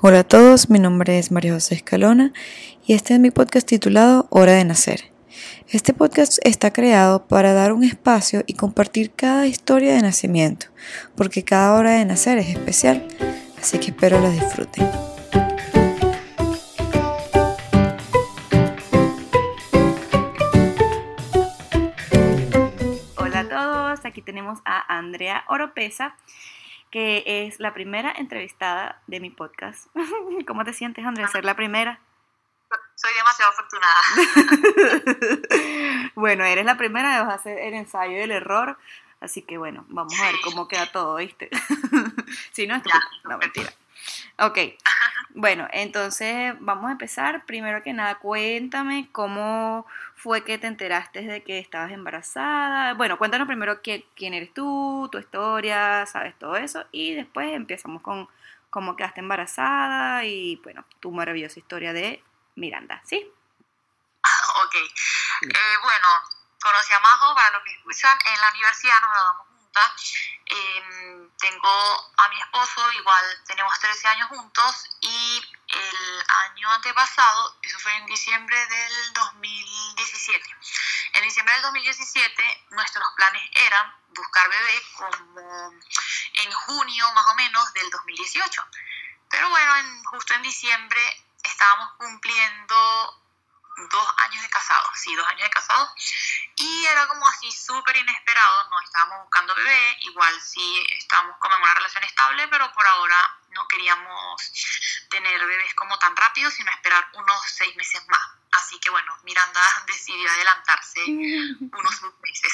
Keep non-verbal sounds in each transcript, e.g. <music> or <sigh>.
Hola a todos, mi nombre es María José Escalona y este es mi podcast titulado Hora de Nacer. Este podcast está creado para dar un espacio y compartir cada historia de nacimiento, porque cada hora de nacer es especial, así que espero la disfruten. Hola a todos, aquí tenemos a Andrea Oropesa que es la primera entrevistada de mi podcast. <laughs> ¿Cómo te sientes, Andrea, ser la primera? Soy demasiado afortunada. <laughs> bueno, eres la primera, vas a hacer el ensayo del error, así que bueno, vamos a ver cómo queda todo, ¿viste? <laughs> si no, es no, mentira. Ok, bueno, entonces vamos a empezar. Primero que nada, cuéntame cómo fue que te enteraste de que estabas embarazada. Bueno, cuéntanos primero quién, quién eres tú, tu historia, sabes todo eso, y después empezamos con cómo quedaste embarazada y, bueno, tu maravillosa historia de Miranda, ¿sí? Ok, eh, bueno, conocí a Majo, para los que escuchan, en la universidad nos graduamos Em, tengo a mi esposo, igual tenemos 13 años juntos y el año antepasado, eso fue en diciembre del 2017, en diciembre del 2017 nuestros planes eran buscar bebé como en junio más o menos del 2018. Pero bueno, en, justo en diciembre estábamos cumpliendo dos años de casado, sí, dos años de casado. Y era como así súper inesperado, no estábamos buscando bebé, igual sí estábamos como en una relación estable, pero por ahora no queríamos tener bebés como tan rápido, sino esperar unos seis meses más. Así que bueno, Miranda <laughs> decidió adelantarse <laughs> unos meses.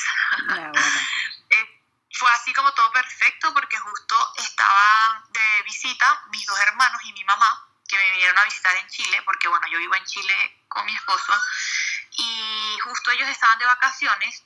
<laughs> Eh, fue así como todo perfecto porque justo estaba de visita mis dos hermanos y mi mamá que me vinieron a visitar en Chile, porque bueno, yo vivo en Chile con mi esposo, y justo ellos estaban de vacaciones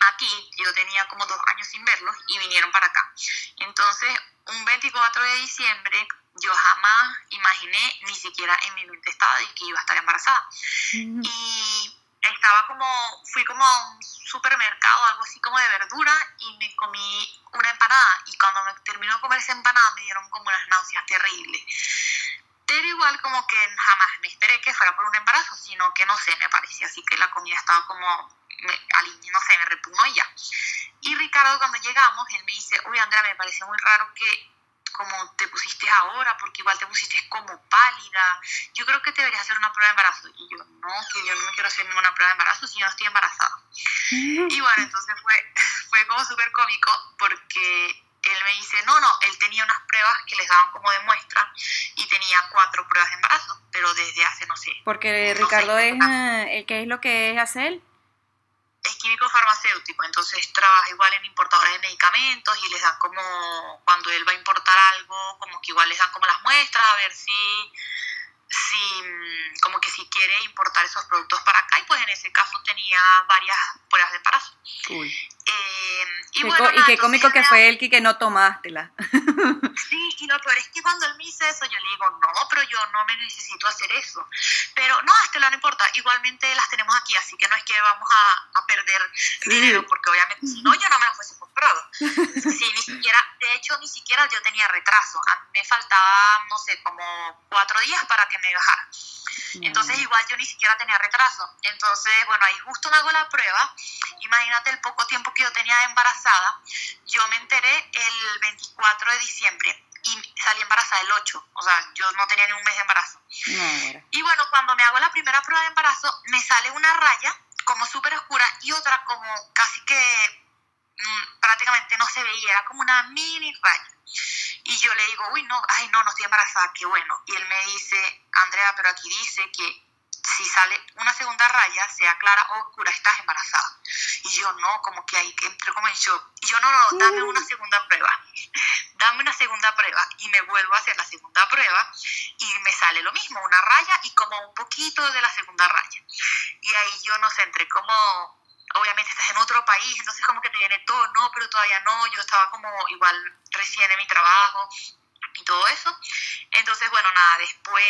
aquí, yo tenía como dos años sin verlos, y vinieron para acá. Entonces, un 24 de diciembre, yo jamás imaginé, ni siquiera en mi mente estaba de que iba a estar embarazada. Y estaba como, fui como a un supermercado, algo así como de verdura, y me comí una empanada. Y cuando me terminó de comer esa empanada, me dieron como unas náuseas terribles. Pero igual como que jamás me esperé que fuera por un embarazo, sino que no sé, me parecía así que la comida estaba como, me, no sé, me repugnó y ya. Y Ricardo cuando llegamos, él me dice, uy Andrea, me parece muy raro que como te pusiste ahora, porque igual te pusiste como pálida, yo creo que te deberías hacer una prueba de embarazo. Y yo, no, que yo no me quiero hacer ninguna prueba de embarazo si yo no estoy embarazada. <laughs> Y bueno, entonces fue, <laughs> fue como súper cómico porque él me dice, no, no, él tenía unas pruebas que les daban como de muestra y tenía cuatro pruebas de embarazo, pero desde hace, no sé. Porque Ricardo es, eh, ¿qué es lo que es hacer? Es químico farmacéutico, entonces trabaja igual en importadores de medicamentos y les dan como, cuando él va a importar algo, como que igual les dan como las muestras a ver si si como que si quiere importar esos productos para acá y pues en ese caso tenía varias pruebas de embarazo. Eh, y, bueno, y qué cómico que fue él que no tomástela. <laughs> sí, y lo peor es que cuando él me dice eso yo le digo, no, pero yo no me necesito hacer eso. Pero no, Estela, no importa, igualmente las tenemos aquí, así que no es que vamos a, a perder dinero, porque obviamente si no yo no me las fuese comprado. <laughs> Sí, ni siquiera, de hecho ni siquiera yo tenía retraso, a mí me faltaba, no sé, como cuatro días para que me bajara. Entonces igual yo ni siquiera tenía retraso. Entonces, bueno, ahí justo me hago la prueba. Imagínate el poco tiempo que yo tenía embarazada. Yo me enteré el 24 de diciembre y salí embarazada el 8. O sea, yo no tenía ni un mes de embarazo. y bueno, cuando me hago la primera prueba de embarazo, me sale una raya como súper oscura y otra como casi que mm, prácticamente no se veía, era como una mini raya. Y yo le digo, uy, no, ay, no, no estoy embarazada, qué bueno. Y él me dice, Andrea, pero aquí dice que si sale una segunda raya, sea clara o oscura, estás embarazada. Y yo no, como que ahí entré como en shock. Y yo no, no, dame una segunda prueba. <laughs> dame una segunda prueba. Y me vuelvo a hacer la segunda prueba y me sale lo mismo, una raya y como un poquito de la segunda raya. Y ahí yo no sé, entré como obviamente estás en otro país, entonces como que te viene todo, no, pero todavía no, yo estaba como igual recién en mi trabajo y todo eso. Entonces, bueno, nada, después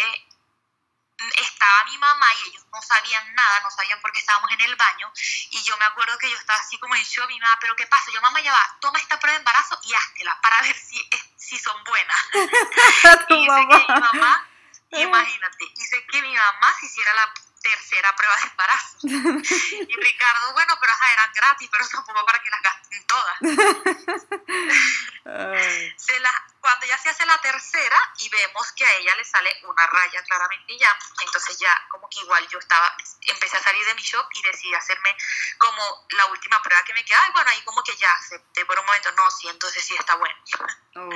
estaba mi mamá y ellos no sabían nada, no sabían por qué estábamos en el baño. Y yo me acuerdo que yo estaba así como en shock, mi mamá, pero ¿qué pasa? Yo, mamá, ya va, toma esta prueba de embarazo y háztela para ver si, si son buenas. <laughs> y mamá. dice que mi mamá, imagínate, dice que mi mamá se hiciera la tercera prueba de embarazo. Y Ricardo, bueno, pero ajá, eran gratis, pero tampoco para que las gasten todas. <laughs> <laughs> Se la, cuando ya se hace la tercera y vemos que a ella le sale una raya claramente ya, entonces ya como que igual yo estaba, empecé a salir de mi shock y decidí hacerme como la última prueba que me queda, y bueno, ahí como que ya acepté por un momento, no, sí, entonces sí está bueno. oh.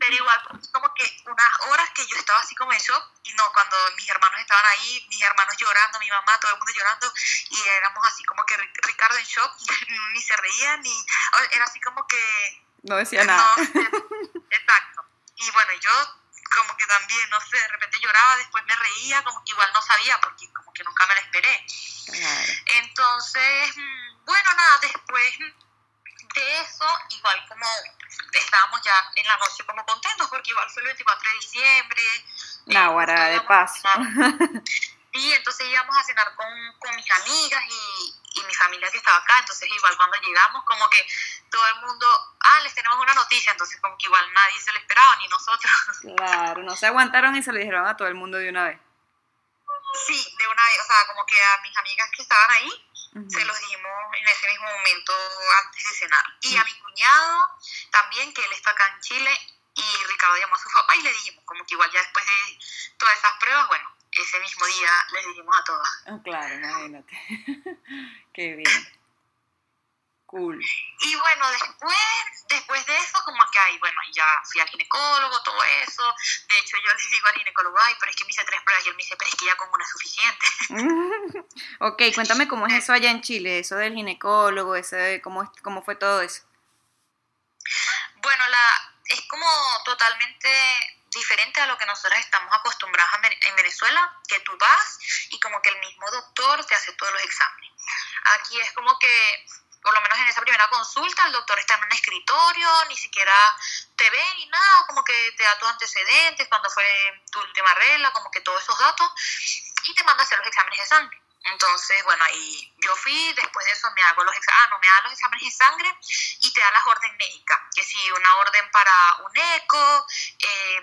Pero igual, como que unas horas que yo estaba así como en shock, y no, cuando mis hermanos estaban ahí, mis hermanos llorando, mi mamá, todo el mundo llorando, y éramos así como que Ri- Ricardo en shock, <laughs> ni se reía, ni, era así como que No decía nada. no exacto. Y bueno, yo como que también, no sé, de repente lloraba, después me reía, como que igual no sabía, porque como que nunca me lo esperé. Claro. Entonces, mm, bueno, nada, después de eso, igual como estábamos ya en la noche como contentos, porque igual fue el 24 de diciembre. Náguara, de íbamos a paso. Sí, entonces íbamos a cenar con, con mis amigas y, y mi familia que estaba acá, entonces igual cuando llegamos como que todo el mundo, ah, les tenemos una noticia, entonces como que igual nadie se lo esperaba, ni nosotros. <laughs> Claro, no se aguantaron y se lo dijeron a todo el mundo de una vez. Sí, de una vez, o sea, como que a mis amigas que estaban ahí, se los dimos en ese mismo momento antes de cenar. Y a mi cuñado también, que él está acá en Chile, y Ricardo llamó a su papá y le dijimos, como que igual ya después de todas esas pruebas, bueno, ese mismo día les dijimos a todas. Ah, Claro, imagínate. <laughs> Qué bien. Cool. Y bueno, después, después de eso, como que ahí, bueno, ya fui al ginecólogo, todo eso. De hecho, yo <laughs> les digo al ginecólogo, ay, pero es que me hice tres pruebas. Y él me dice, pero es que ya con una es suficiente. <laughs> ok, cuéntame cómo es eso allá en Chile, eso del ginecólogo, ese, cómo, cómo fue todo eso. Bueno, la, es como totalmente diferente a lo que nosotros estamos acostumbrados en Ve- en Venezuela, que tú vas y como que el mismo doctor te hace todos los exámenes. Aquí es como que, por lo menos en esa primera consulta, el doctor está en un escritorio, ni siquiera te ve ni nada, como que te da tus antecedentes, cuando fue tu última regla, como que todos esos datos, y te manda a hacer los exámenes de sangre. Entonces, bueno, ahí yo fui, después de eso me hago los exámenes, ah, no, me da los exámenes de sangre y te da las orden médicas, que si una orden para un eco, eh,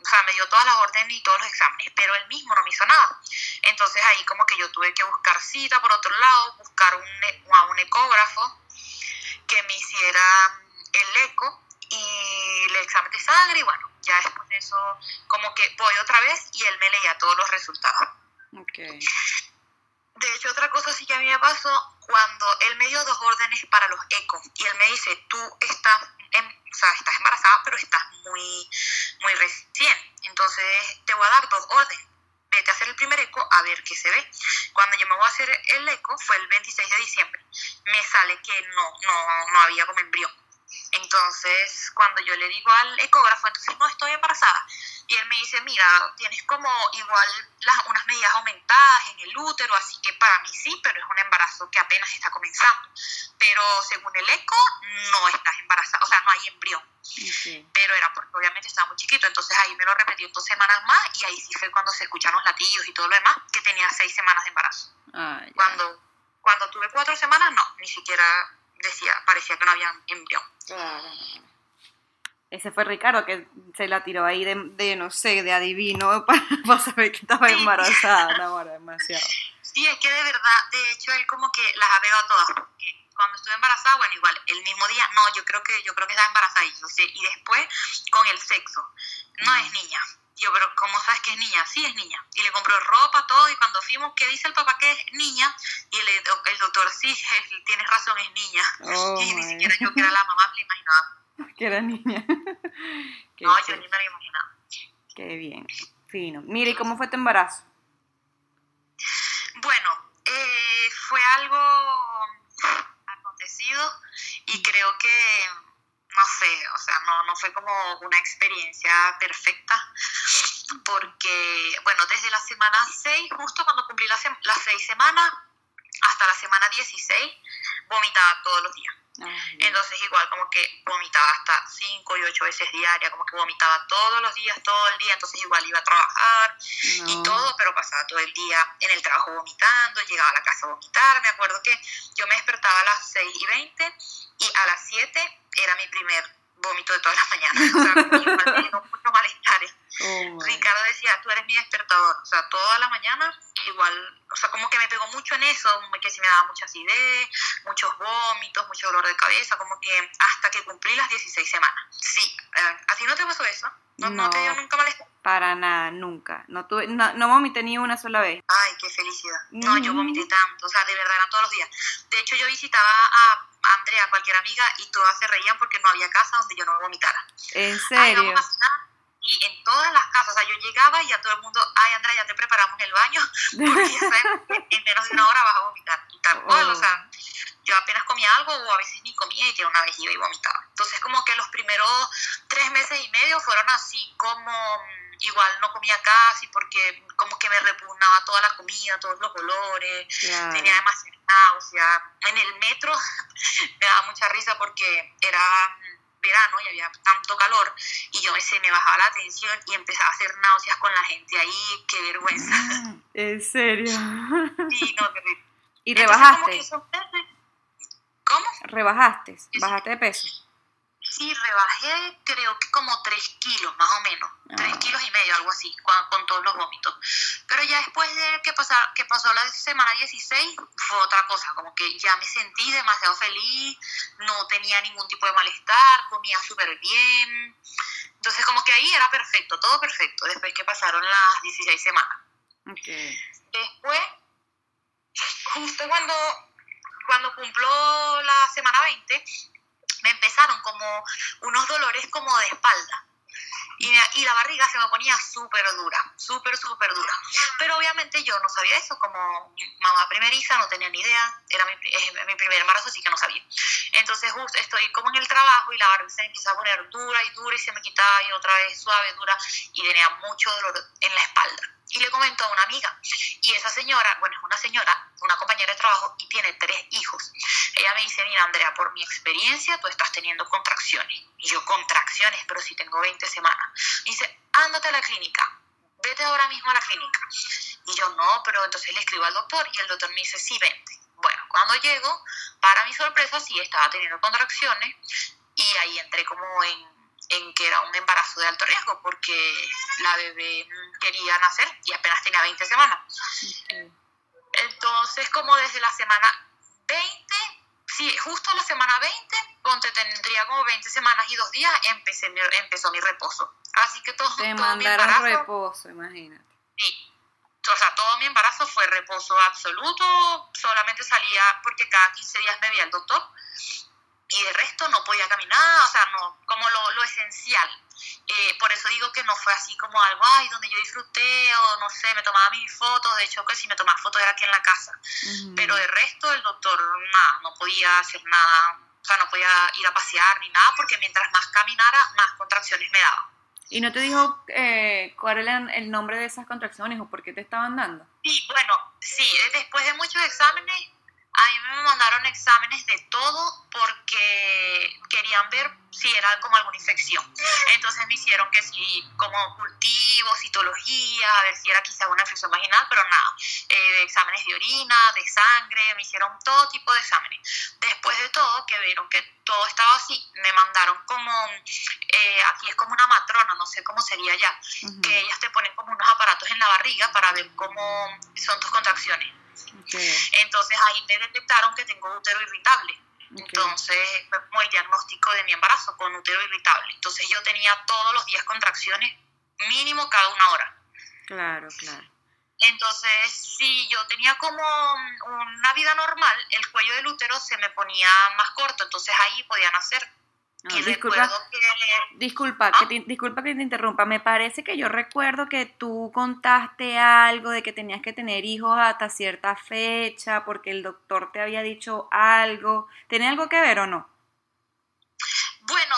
o sea, me dio todas las órdenes y todos los exámenes, pero él mismo no me hizo nada. Entonces ahí como que yo tuve que buscar cita por otro lado, buscar un, e- a un ecógrafo que me hiciera el eco y el examen de sangre y bueno, ya después de eso como que voy otra vez y él me leía todos los resultados. Ok. De hecho, otra cosa sí que a mí me pasó cuando él me dio dos órdenes para los ecos y él me dice, tú estás, em- o sea, estás embarazada, pero estás muy, muy recién. Entonces te voy a dar dos órdenes. Vete a hacer el primer eco a ver qué se ve. Cuando yo me voy a hacer el eco, fue el 26 de diciembre, me sale que no, no, no había como embrión. Entonces, cuando yo le digo al ecógrafo, entonces no estoy embarazada. Y él me dice, mira, tienes como igual las, unas medidas aumentadas en el útero, así que para mí sí, pero es un embarazo que apenas está comenzando. Pero según el eco, no estás embarazada, o sea, no hay embrión. Pero era porque obviamente estaba muy chiquito, entonces ahí me lo repetió dos semanas más y ahí sí fue cuando se escucharon los latidos y todo lo demás, que tenía seis semanas de embarazo. Ah. Cuando, cuando tuve cuatro semanas, no, ni siquiera decía, parecía que no había embrión. Claro. Ese fue Ricardo que se la tiró ahí de, de no sé, de adivino <laughs> para, saber que estaba Sí. embarazada. No, demasiado. Sí, es que de verdad, de hecho, él como que las ha pegado todas. Porque cuando estuve embarazada, bueno, igual, el mismo día, no, yo creo que yo creo que estaba embarazada. Y, yo sé, y después, con el sexo, no es niña. Yo, pero ¿cómo sabes que es niña? Sí, es niña. Y le compró ropa, todo, y cuando fuimos, ¿qué dice el papá que es niña? Y el, el doctor, sí, es- tienes razón, es niña. Oh, <laughs> y ni siquiera yo, que era la mamá, me imaginaba. <laughs> Que era niña. <laughs> Qué, No, yo ni me lo imaginaba. Qué bien. Fino. Mira, ¿y cómo fue tu embarazo? Bueno, eh, fue algo acontecido y creo que, no sé, o sea, no, no fue como una experiencia perfecta porque, bueno, desde la semana 6, justo cuando cumplí las, las 6 semanas, hasta la semana 16, vomitaba todos los días. Entonces igual como que vomitaba hasta 5 y 8 veces diaria, como que vomitaba todos los días, todo el día, entonces igual iba a trabajar y todo, pero pasaba todo el día en el trabajo vomitando, llegaba a la casa a vomitar, me acuerdo que yo me despertaba a las 6 y 20 y a las 7 era mi primer vómito de todas las mañanas. O sea, <laughs> tengo muchos malestares. Oh, Ricardo decía, tú eres mi despertador. O sea, toda la mañana igual, o sea, como que me pegó mucho en eso, que sí me daba mucha acidez, muchos vómitos, mucho dolor de cabeza, como que hasta que cumplí las 16 semanas. Sí, eh, ¿a ti no te pasó eso? ¿No, no, te dio nunca malestar? Para nada, nunca. No, tuve, no, no vomité ni una sola vez. Ay, qué felicidad. No, yo vomité tanto, o sea, de verdad eran todos los días. De hecho, yo visitaba a Andrea, cualquier amiga, y todas se reían porque no había casa donde yo no vomitara. ¿En serio? Y en todas las casas, o sea, yo llegaba y a todo el mundo, ay Andrea, ya te preparamos el baño, <laughs> <laughs> porque sabes que en menos de una hora vas a vomitar. Y tal cual, o sea, yo apenas comía algo o a veces ni comía y ya una vez iba y vomitaba. Entonces como que los primeros tres meses y medio fueron así como mm, igual no comía casi porque como que me repugnaba toda la comida, todos los colores, tenía demasiada náusea. En el metro <laughs> me daba mucha risa porque era verano y había tanto calor y yo se me bajaba la tensión y empezaba a hacer náuseas con la gente ahí, qué vergüenza. <laughs> ¿En serio? <laughs> Sí, no, terrible. ¿Y rebajaste? ¿Cómo? ¿Rebajaste? ¿Bajaste de peso? Sí, rebajé creo que como 3 kilos más o menos, 3 ah. kilos y medio, algo así, con, todos los vómitos. Pero ya después de que, pasar, que pasó la semana 16 fue otra cosa, como que ya me sentí demasiado feliz, no tenía ningún tipo de malestar, comía súper bien. Entonces como que ahí era perfecto, todo perfecto, después que pasaron las 16 semanas. Okay. Después, justo cuando, cuando cumplo la semana 20, empezaron como unos dolores como de espalda. Y, la barriga se me ponía súper dura, súper, súper dura. Pero obviamente yo no sabía eso, como mamá primeriza, no tenía ni idea, era mi, primer embarazo, así que no sabía. Entonces justo estoy como en el trabajo y la barriga se me empieza a poner dura y dura y se me quitaba y otra vez suave, dura y tenía mucho dolor en la espalda y le comentó a una amiga. Y esa señora, bueno, es una señora, una compañera de trabajo y tiene tres hijos. Ella me dice, mira Andrea, por mi experiencia tú estás teniendo contracciones. Y yo, contracciones, pero si tengo 20 semanas. dice, ándate a la clínica, vete ahora mismo a la clínica. Y yo, no, pero entonces le escribo al doctor y el doctor me dice, sí, vente. Bueno, cuando llego, para mi sorpresa, sí estaba teniendo contracciones y ahí entré como en en que era un embarazo de alto riesgo porque la bebé quería nacer y apenas tenía 20 semanas. Entonces, como desde la semana 20, sí, justo la semana 20, ponte tendría como 20 semanas y dos días, empecé mi, empezó mi reposo. Así que todo, Te todo mi embarazo... reposo, imagínate. Sí. O sea, todo mi embarazo fue reposo absoluto, solamente salía porque cada 15 días me veía el doctor y de resto no podía caminar, o sea, no, como lo, lo esencial. Eh, por eso digo que no fue así como algo, ay, donde yo disfruté o no sé, me tomaba mis fotos, de hecho que si me tomaba fotos era aquí en la casa. Pero de resto el doctor, nada, no podía hacer nada, o sea, no podía ir a pasear ni nada, porque mientras más caminara, más contracciones me daba. ¿Y no te dijo eh, cuál era el nombre de esas contracciones o por qué te estaban dando? Sí, bueno, sí, después de muchos exámenes a mí me mandaron exámenes de todo porque querían ver si era como alguna infección. Entonces me hicieron que sí, como cultivo, citología, a ver si era quizá una infección vaginal, pero nada. Eh, exámenes de orina, de sangre, me hicieron todo tipo de exámenes. Después de todo, que vieron que todo estaba así, me mandaron como, eh, aquí es como una matrona, no sé cómo sería ya, que ellas te ponen como unos aparatos en la barriga para ver cómo son tus contracciones. Entonces ahí me detectaron que tengo útero irritable. Entonces fue como el diagnóstico de mi embarazo con útero irritable. Entonces yo tenía todos los días contracciones, mínimo cada una hora. Claro, claro. Entonces, si yo tenía como una vida normal, el cuello del útero se me ponía más corto, entonces ahí podía nacer disculpa, que, disculpa, que te, disculpa que te interrumpa. Me parece que yo recuerdo que tú contaste algo de que tenías que tener hijos hasta cierta fecha porque el doctor te había dicho algo. ¿Tiene algo que ver o no? Bueno,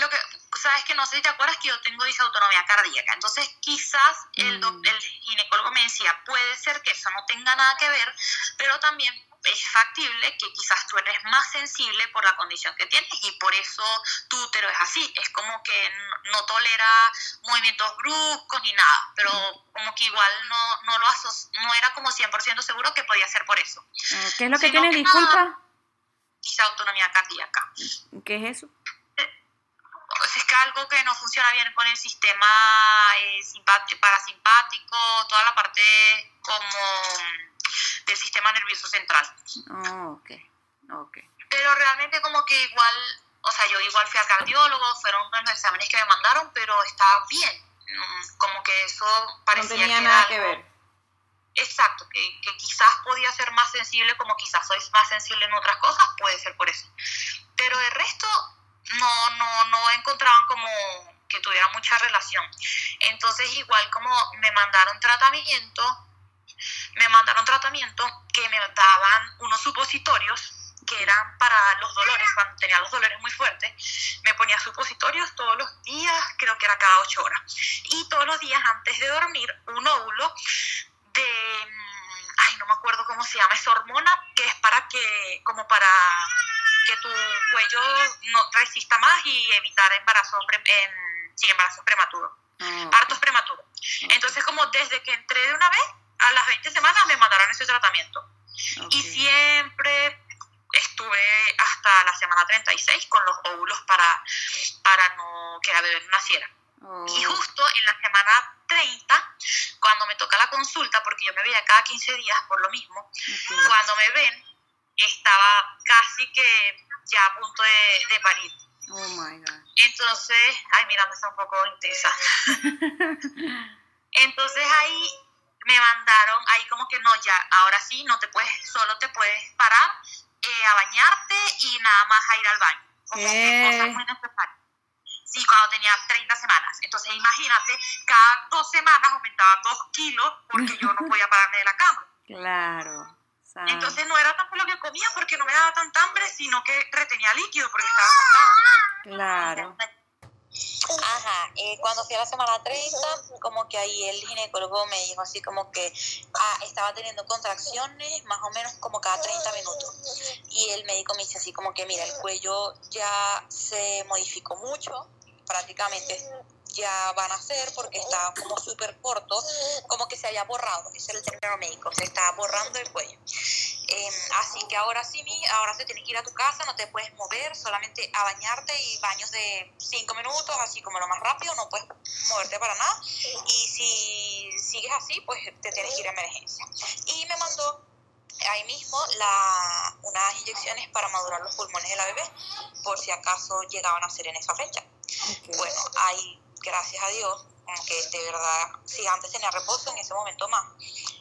lo que sabes que no sé si te acuerdas que yo tengo disautonomía cardíaca. Entonces, quizás el, mm. el ginecólogo me decía, puede ser que eso no tenga nada que ver, pero también es factible que quizás tú eres más sensible por la condición que tienes y por eso tu útero es así. Es como que no, tolera movimientos bruscos ni nada, pero como que igual no, no lo aso no era como 100% seguro que podía ser por eso. Ah, ¿Qué es lo que tienes, disculpa? autonomía cardíaca. ¿Qué es eso? es que algo que no funciona bien con el sistema eh, parasimpático, toda la parte como del sistema nervioso central. Oh, ok, ok. Pero realmente como que igual, o sea, yo igual fui al cardiólogo, fueron los exámenes que me mandaron, pero estaba bien. Mm, como que eso parecía no tenía nada que ver. Exacto, que, que quizás podía ser más sensible, como quizás sois más sensible en otras cosas, puede ser por eso. Pero el resto no, no, no encontraban como que tuviera mucha relación. Entonces igual como me mandaron tratamiento, me mandaron tratamiento que me daban unos supositorios que eran para los dolores, cuando tenía los dolores muy fuertes, me ponía supositorios todos los días, creo que era cada ocho horas. Y todos los días antes de dormir, un óvulo de, mm, ay, no me acuerdo cómo se llama, esa hormona que es para que, como para que tu cuello no resista más y evitar embarazo, en, sí, embarazo prematuro, ah, partos prematuros. Entonces, como desde que entré de una vez, a las 20 semanas me mandaron ese tratamiento. Y siempre estuve hasta la semana 36 con los óvulos para, para no que la bebé naciera. Y oh. justo en la semana 30, cuando me toca la consulta, porque yo me veía cada 15 días por lo mismo, cuando me ven, estaba casi que ya a punto de, parir. Oh my God. Entonces, ay, mira, me está un poco intensa. <laughs> Entonces ahí me mandaron, ahí como que no, ya, ahora sí, no te puedes, solo te puedes parar eh, a bañarte y nada más a ir al baño. Como que cosas muy necesarias. Sí, cuando tenía 30 semanas. Entonces imagínate, cada dos semanas aumentaba dos kilos porque yo no <laughs> podía pararme de la cama. Claro. Entonces no era tanto lo que comía porque no me daba tanta hambre, sino que retenía líquido porque estaba acostada. Claro. Ajá, eh, cuando fui a la semana 30, como que ahí el ginecólogo me dijo así como que ah, estaba teniendo contracciones más o menos como cada 30 minutos. Y el médico me dice así como que mira, el cuello ya se modificó mucho, prácticamente ya van a ser porque está como súper corto, como que se había borrado, ese es el término médico, se está borrando el cuello. Em, así que ahora sí, ahora se tiene que ir a tu casa, no te puedes mover, solamente a bañarte y baños de 5 minutos, así como lo más rápido, no puedes moverte para nada. Y si sigues así, pues te tienes que ir a emergencia. Y me mandó ahí mismo la, unas inyecciones para madurar los pulmones de la bebé, por si acaso llegaban a ser en esa fecha. Bueno, ahí gracias a Dios, aunque de verdad, si antes tenía reposo, en ese momento más.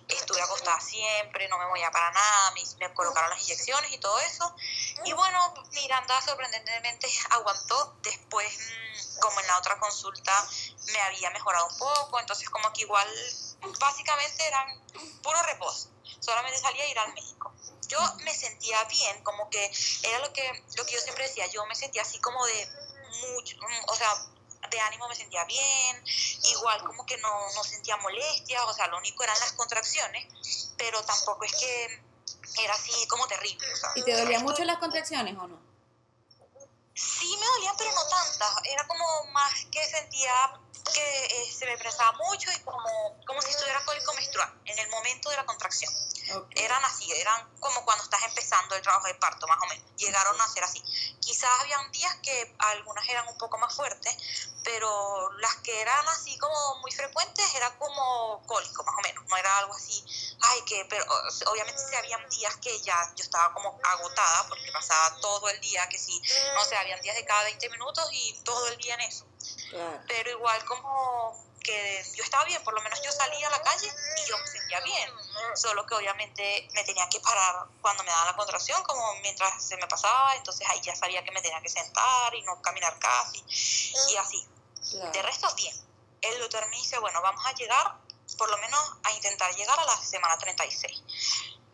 Estuve acostada siempre, no me movía para nada, me, colocaron las inyecciones y todo eso. Y bueno, Miranda sorprendentemente aguantó. Después, mm, como en la otra consulta, me había mejorado un poco, entonces como que igual, básicamente eran puro reposo. Solamente salía a ir al médico. Yo me sentía bien, como que era lo que, lo que yo siempre decía, yo me sentía así como de mucho, mm, o sea, de ánimo me sentía bien, igual como que no, no sentía molestias, o sea, lo único eran las contracciones, pero tampoco es que era así como terrible. ¿Y te dolían mucho las contracciones o no? Sí me dolían, pero no tantas. Era como más que sentía que eh, se me prestaba mucho y como, como si estuviera cólico menstrual en el momento de la contracción. Eran así, eran como cuando estás empezando el trabajo de parto, más o menos. Llegaron a ser así. Quizás habían días que algunas eran un poco más fuertes, pero las que eran así como muy frecuentes era como cólico, más o menos. No era algo así, ay, que, pero obviamente sí habían días que ya yo estaba como agotada porque pasaba todo el día, que sí, no sé, habían días de cada 20 minutos y todo el día en eso. Pero igual como que yo estaba bien, por lo menos yo salía a la calle y yo me sentía bien, solo que obviamente me tenía que parar cuando me daba la contracción, como mientras se me pasaba, entonces ahí ya sabía que me tenía que sentar y no caminar casi, y así. De resto, bien. El doctor me dice, bueno, vamos a llegar, por lo menos a intentar llegar a la semana 36.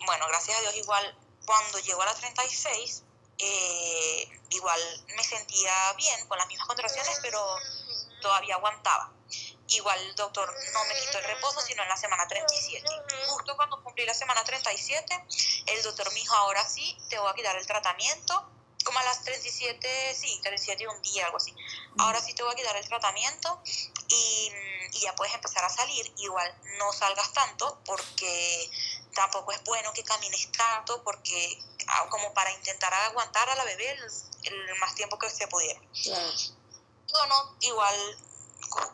Bueno, gracias a Dios, igual cuando llegó a la 36, eh, igual me sentía bien con las mismas contracciones, pero todavía aguantaba. Igual el doctor no me quitó el reposo, sino en la semana 37. Justo cuando cumplí la semana 37, el doctor me dijo, ahora sí, te voy a quitar el tratamiento, como a las 37, sí, 37 un día, algo así. Ahora sí te voy a quitar el tratamiento y, y, ya puedes empezar a salir. Igual no salgas tanto porque tampoco es bueno que camines tanto porque ah, como para intentar aguantar a la bebé el, el más tiempo que se pudiera. Claro. Bueno, igual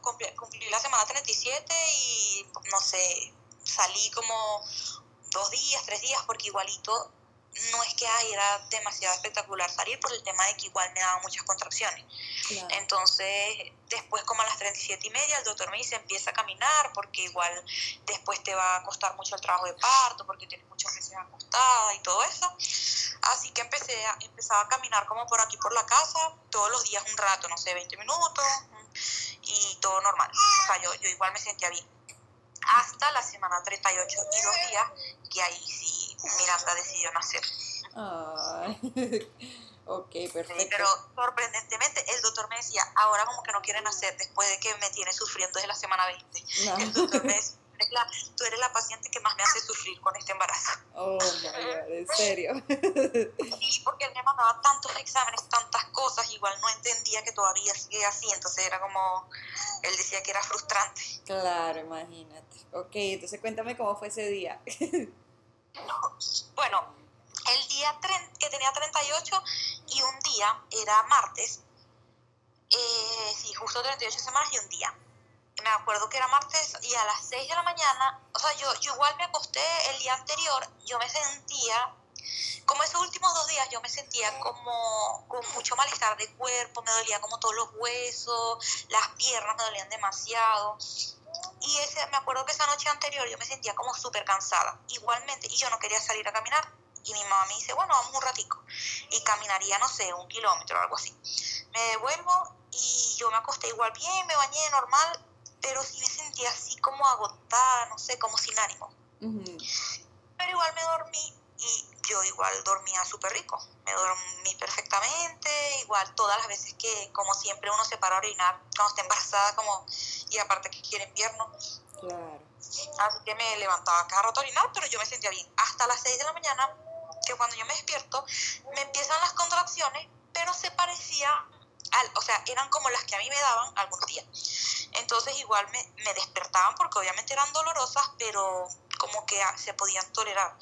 cumplí, cumplí la semana 37 y no sé, salí como dos días, tres días porque igualito no es que ay, era demasiado espectacular salir por el tema de que igual me daban muchas contracciones. Claro. Entonces, después como a las 37 y media, el doctor me dice, empieza a caminar porque igual después te va a costar mucho el trabajo de parto, porque tienes muchos meses acostada y todo eso. Así que empecé a, empezaba a caminar como por aquí por la casa, todos los días un rato, no sé, 20 minutos, y todo normal. O sea, yo, yo igual me sentía bien. Hasta la semana 38 y dos días, que ahí sí Miranda decidió nacer. Ay. <laughs> ok, perfecto. Sí, pero sorprendentemente el doctor me decía, ahora como que no quiere nacer después de que me tiene sufriendo desde la semana 20. No. El doctor me <laughs> decía, "Eres la- tú eres la paciente que más me hace sufrir con este embarazo. Oh my god, en serio. <laughs> Sí, porque él me mandaba tantos exámenes, tantas cosas, igual no entendía que todavía sigue así, entonces era como, él decía que era frustrante. claro, imagínate. Ok, entonces cuéntame cómo fue ese día. <laughs> Bueno, el día tre- que tenía 38 y un día era martes, eh, sí, justo 38 semanas y un día. Me acuerdo que era martes y a las 6 de la mañana, o sea, yo, yo igual me acosté el día anterior, yo me sentía, como esos últimos dos días, yo me sentía como con mucho malestar de cuerpo, me dolía como todos los huesos, las piernas me dolían demasiado. Y ese, me acuerdo que esa noche anterior yo me sentía como súper cansada, igualmente, y yo no quería salir a caminar. Y mi mamá me dice, bueno, vamos un ratico. Y caminaría, no sé, un kilómetro o algo así. Me devuelvo y yo me acosté igual bien, me bañé normal, pero sí me sentía así como agotada, no sé, como sin ánimo. Ujú. Pero igual me dormí y yo igual dormía súper rico. Me dormí perfectamente, igual todas las veces que, como siempre, uno se para a orinar cuando está embarazada, como, y aparte que quiere invierno. Claro. Así que me levantaba cada rato a orinar, pero yo me sentía bien. Hasta las 6 de la mañana, que cuando yo me despierto, me empiezan las contracciones, pero se parecía, al, o sea, eran como las que a mí me daban algunos días. Entonces igual me, me despertaban porque obviamente eran dolorosas, pero como que ah, se podían tolerar.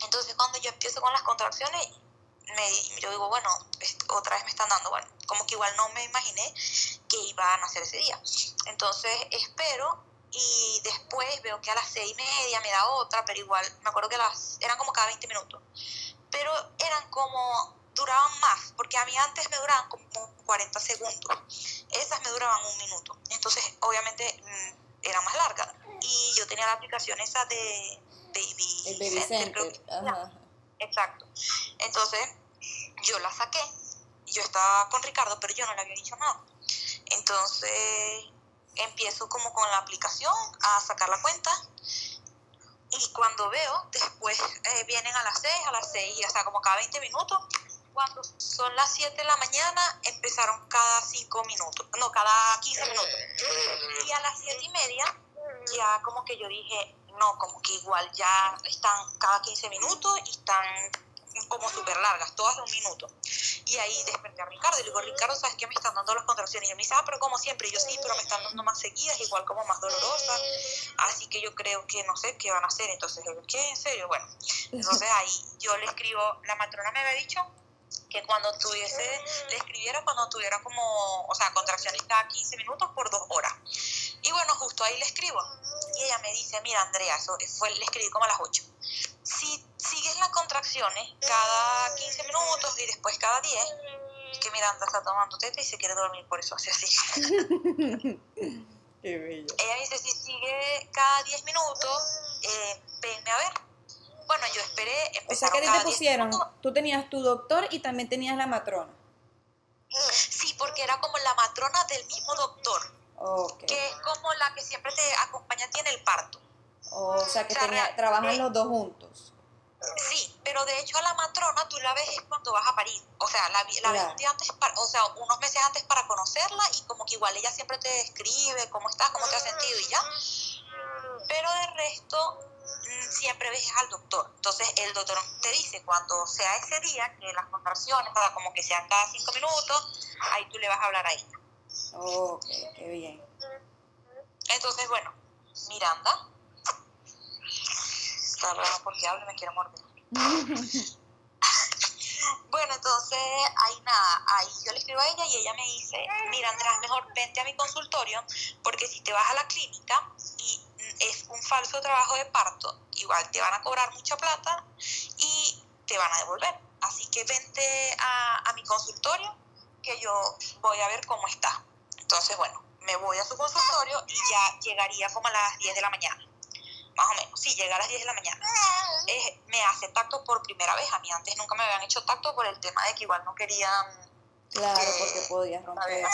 Entonces cuando yo empiezo con las contracciones, me, yo digo, bueno, otra vez me están dando, bueno, como que igual no me imaginé que iba a nacer ese día. Entonces espero y después veo que a las seis y media me da otra, pero igual me acuerdo que las eran como cada 20 minutos. Pero eran como, duraban más, porque a mí antes me duraban como 40 segundos. Esas me duraban un minuto. Entonces, obviamente, mm, era más larga. Y yo tenía la aplicación esa de Baby, El baby Center, creo que. Ajá. Exacto. Entonces, yo la saqué. Yo estaba con Ricardo, pero yo no le había dicho nada. Entonces, empiezo como con la aplicación a sacar la cuenta. Y cuando veo, después eh, vienen a las 6, a las 6, y hasta como cada 20 minutos. Cuando son las 7 de la mañana, empezaron cada 5 minutos, no, cada 15 minutos. Y a las 7 y media, ya como que yo dije, no, como que igual ya están cada 15 minutos y están como súper largas, todas de un minuto. Y ahí desperté a Ricardo y le digo, Ricardo, ¿sabes qué me están dando las contracciones? Y él me dice, ah, pero como siempre, Y yo sí, pero me están dando más seguidas, igual como más dolorosas. Así que yo creo que no sé qué van a hacer. Entonces, ¿qué? ¿En serio? Bueno, entonces ahí yo le escribo, la matrona me había dicho que cuando tuviese, le escribiera cuando tuviera como, o sea, contracciones cada 15 minutos por dos horas. Y bueno, justo ahí le escribo. Y ella me dice, mira, Andrea, eso fue, le escribí como a las 8. Si sigues las contracciones cada 15 minutos y después cada 10, es que Miranda está tomando teta y se quiere dormir, por eso hace así. <laughs> Qué bello. Ella me dice, si sigue cada 10 minutos, eh, venme a ver. Bueno, yo esperé, O sea que te 10 pusieron, tú tenías tu doctor y también tenías la matrona. Sí, porque era como la matrona del mismo doctor, Ok. que es como la que siempre te acompaña a ti en el parto. O sea que O sea, tenía- trabajan los dos juntos. Sí, pero de hecho a la matrona tú la ves es cuando vas a parir. O sea, la, la ves Claro. un día antes, para, o sea, unos meses antes para conocerla y como que igual ella siempre te escribe cómo estás, cómo te has sentido y ya. Pero de resto, siempre ves al doctor. Entonces el doctor te dice cuando sea ese día que las contracciones, como que sean cada cinco minutos, ahí tú le vas a hablar a ella. ok, qué bien. Entonces, bueno, Miranda, está porque hablo me quiero morder. <laughs> Bueno, entonces ahí nada, ahí yo le escribo a ella y ella me dice, mira Andrés, mejor vente a mi consultorio porque si te vas a la clínica y es un falso trabajo de parto, igual te van a cobrar mucha plata y te van a devolver. Así que vente a, a mi consultorio que yo voy a ver cómo está. Entonces, bueno, me voy a su consultorio y ya llegaría como a las 10 de la mañana más o menos, sí, llega a las 10 de la mañana. me hace tacto por primera vez. A mí antes nunca me habían hecho tacto por el tema de que igual no querían. Claro, porque podías romper.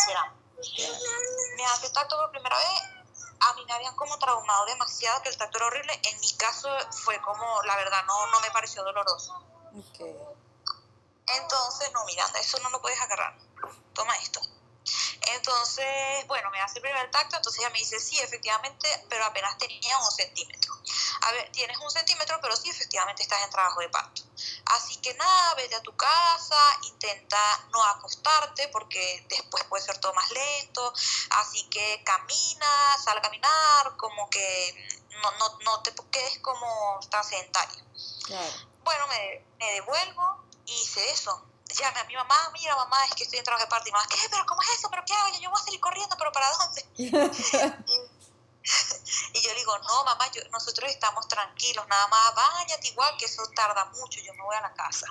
Me hace tacto por primera vez. A mí me habían como traumado demasiado, que el tacto era horrible. En mi caso fue como, la verdad, no, no me pareció doloroso. Okay. Entonces, no, Miranda, eso no lo puedes agarrar. Toma esto. Entonces, bueno, me hace el primer tacto, entonces ella me dice, sí, efectivamente, pero apenas tenía un centímetro. A ver, tienes un centímetro, pero sí, efectivamente estás en trabajo de parto. Así que nada, vete a tu casa, intenta no acostarte porque después puede ser todo más lento. Así que camina, sal a caminar, como que no, no, no te quedes como tan sedentaria. Bueno, me, me devuelvo y hice eso llame a mi mamá, mira mamá, es que estoy en trabajo de parto. Y mamá, ¿qué? ¿Pero cómo es eso? ¿Pero qué hago? Yo voy a salir corriendo, ¿pero para dónde? <laughs> <laughs> y yo le digo, no mamá, yo, nosotros estamos tranquilos, nada más bañate igual, que eso tarda mucho, yo me voy a la casa.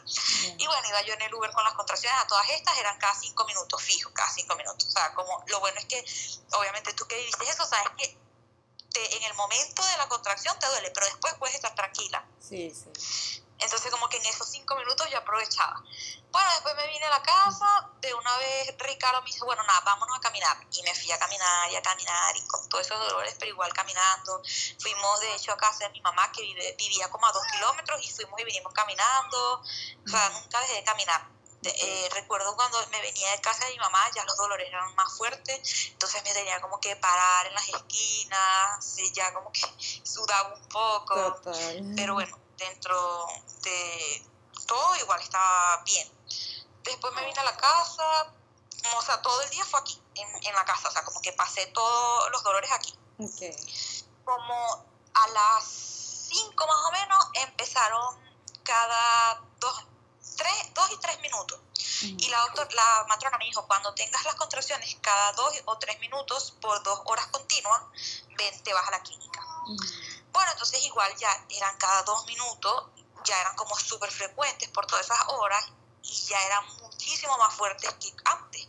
Y bueno, iba yo en el Uber con las contracciones, a todas estas eran cada cinco minutos, fijo, cada cinco minutos. O sea, como lo bueno es que, obviamente tú que viviste eso, sabes que te, en el momento de la contracción te duele, pero después puedes estar tranquila. Sí, sí. Entonces como que en esos cinco minutos yo aprovechaba. Bueno, después me vine a la casa, de una vez Ricardo me dice, bueno, nada, vámonos a caminar. Y me fui a caminar y a caminar y con todos esos dolores, pero igual caminando. Fuimos de hecho a casa de mi mamá que vive, vivía como a dos kilómetros y fuimos y vinimos caminando. O sea, nunca dejé de caminar. Eh, recuerdo cuando me venía de casa de mi mamá, ya los dolores eran más fuertes, entonces me tenía como que parar en las esquinas, ya como que <laughs> sudaba un poco. Pero bueno, dentro de todo igual estaba bien. Después me vine a la casa, o sea, todo el día fue aquí, en, la casa, o sea, como que pasé todos los dolores aquí. Como a las 5 más o menos empezaron cada dos, tres, dos y tres minutos. Y la, doctor, la matrona me dijo, cuando tengas las contracciones cada dos o tres minutos por dos horas continuas, ven, te vas a la clínica. Bueno, entonces igual ya eran cada dos minutos, ya eran como súper frecuentes por todas esas horas y ya eran muchísimo más fuertes que antes.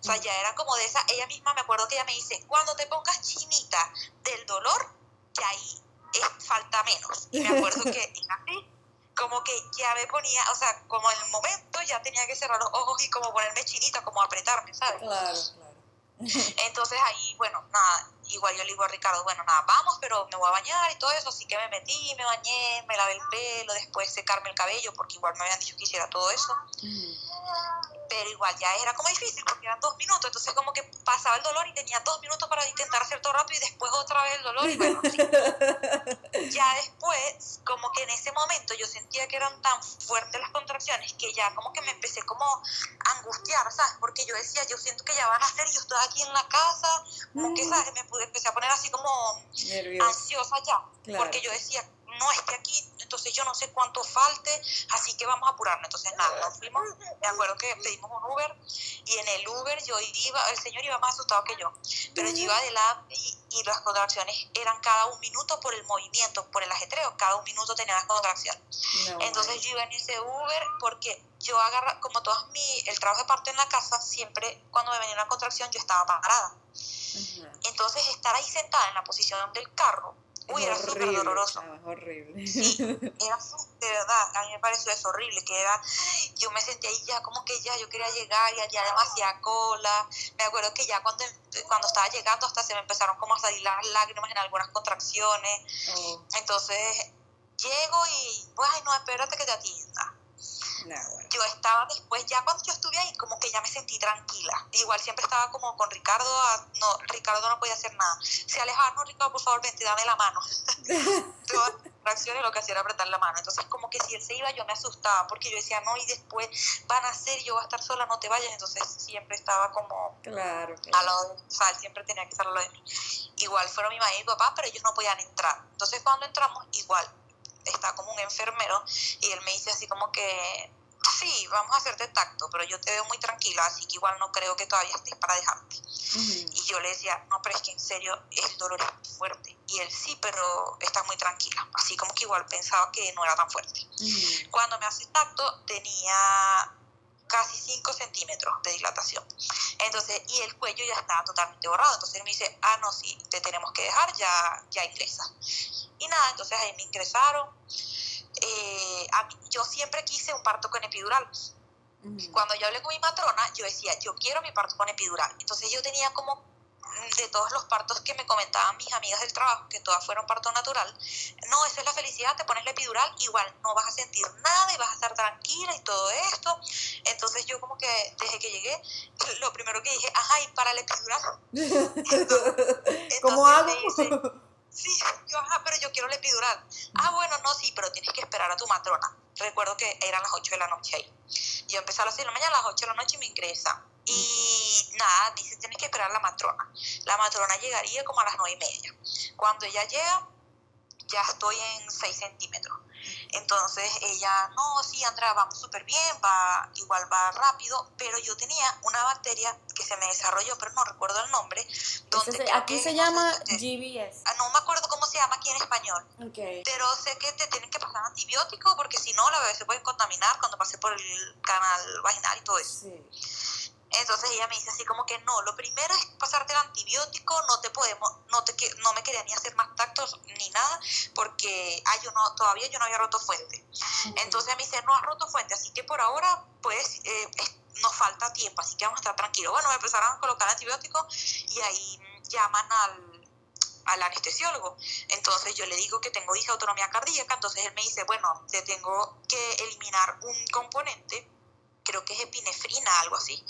O sea, ya era como de esa, ella misma me acuerdo que ella me dice, cuando te pongas chinita del dolor, ya ahí es, falta menos. Y me acuerdo que <laughs> así, como que ya me ponía, o sea, como en el momento ya tenía que cerrar los ojos y como ponerme chinita, como apretarme, ¿sabes? Claro, claro. Entonces ahí, bueno, nada, igual yo le digo a Ricardo, bueno, nada, vamos, pero me voy a bañar y todo eso, así que me metí, me bañé, me lavé el pelo, después secarme el cabello, porque igual me habían dicho que hiciera todo eso. Pero igual ya era como difícil, porque eran dos minutos, entonces como que pasaba el dolor y tenía dos minutos para intentar hacer todo rápido y después otra vez el dolor y bueno, <laughs> ya después, como que en ese momento yo sentía que eran tan fuertes las contracciones que ya como que me empecé como a angustiar, ¿sabes? Porque yo decía, yo siento que ya van a hacer y yo estoy aquí en la casa, como que, ¿sabes? Me empecé a poner así como ansiosa ya, porque yo decía, no es que aquí, entonces yo no sé cuánto falte, así que vamos a apurarnos. Entonces nada, nos fuimos, me acuerdo que pedimos un Uber y en el Uber yo iba, el señor iba más asustado que yo, pero yo iba adelante y, y las contracciones eran cada un minuto por el movimiento, por el ajetreo, cada un minuto tenía las contracciones. entonces yo iba en ese Uber porque yo agarra, como todo mi, el trabajo de parte en la casa, siempre cuando me venía una contracción yo estaba parada. Entonces estar ahí sentada en la posición del carro, uy, era súper doloroso. horrible. Sí, <laughs> era de verdad, a mí me pareció eso horrible, que era, yo me sentía ahí ya como que ya yo quería llegar y había demasiada cola. Me acuerdo que ya cuando, cuando estaba llegando hasta se me empezaron como a salir las lágrimas en algunas contracciones. Oh. Entonces llego y, pues, ay, no, espérate que te atienda. Yo estaba después, ya cuando yo estuve ahí, como que ya me sentí tranquila. Igual siempre estaba como con Ricardo, ah, no, Ricardo no podía hacer nada. Se alejaba, no, Ricardo, por favor, vente, dame la mano. <laughs> Todas reacciones lo que hacía era apretar la mano. Entonces, como que si él se iba, yo me asustaba, porque yo decía, no, y después van a ser, yo voy a estar sola, no te vayas. Entonces, siempre estaba como claro, a de, o sea, siempre tenía que estar a lado de mí. Igual fueron mi mamá y mi papá, pero ellos no podían entrar. Entonces, cuando entramos, igual, está como un enfermero y él me dice así como que vamos a hacerte tacto, pero yo te veo muy tranquila, así que igual no creo que todavía estés para dejarte. Y yo le decía, no, pero es que en serio el dolor es muy fuerte. Y él sí, pero está muy tranquila. Así como que igual pensaba que no era tan fuerte. Cuando me hace tacto tenía casi 5 centímetros de dilatación. Entonces, y el cuello ya estaba totalmente borrado. Entonces él me dice, ah, no, sí, te tenemos que dejar, ya, ya ingresa. Y nada, entonces ahí me ingresaron eh, yo siempre quise un parto con epidural. Cuando yo hablé con mi matrona, yo decía, yo quiero mi parto con epidural. Entonces yo tenía como mm, de todos los partos que me comentaban mis amigas del trabajo, que todas fueron parto natural, no, eso es la felicidad, te pones la epidural, igual no vas a sentir nada y vas a estar tranquila y todo esto. Entonces yo como que desde que llegué, lo primero que dije, ajá, y para la epidural. <laughs> ¿Cómo hago? Sí, yo, ajá, pero yo quiero la epidural. Ah, bueno, no, sí, pero tienes que esperar a tu matrona. Recuerdo que eran las 8 de la noche ahí. Yo empecé a las 6 de la mañana, a las 8 de la noche me ingresa. Y nada, dice, tienes que esperar a la matrona. La matrona llegaría como a las 9 y media. Cuando ella llega, ya estoy en 6 centímetros. Entonces ella, no, sí, Andrea, vamos súper bien, va, igual va rápido, pero yo tenía una bacteria que se me desarrolló, pero no recuerdo el nombre. Donde aquí se llama GBS. Ah, no me acuerdo cómo se llama aquí en español. Okay. Pero sé que te tienen que pasar antibiótico porque si no la bebé se puede contaminar cuando pase por el canal vaginal y todo eso. Sí. Entonces ella me dice así como que no, lo primero es pasarte el antibiótico, no te podemos, no te no me quería ni hacer más tactos ni nada, porque ah, yo no, todavía yo no había roto fuente. Entonces me dice, no has roto fuente, así que por ahora pues eh, nos falta tiempo, así que vamos a estar tranquilos. Bueno, me empezaron a colocar antibiótico y ahí llaman al, al anestesiólogo. Entonces yo le digo que tengo disautonomía cardíaca, entonces él me dice, bueno, te tengo que eliminar un componente creo que es epinefrina, algo así,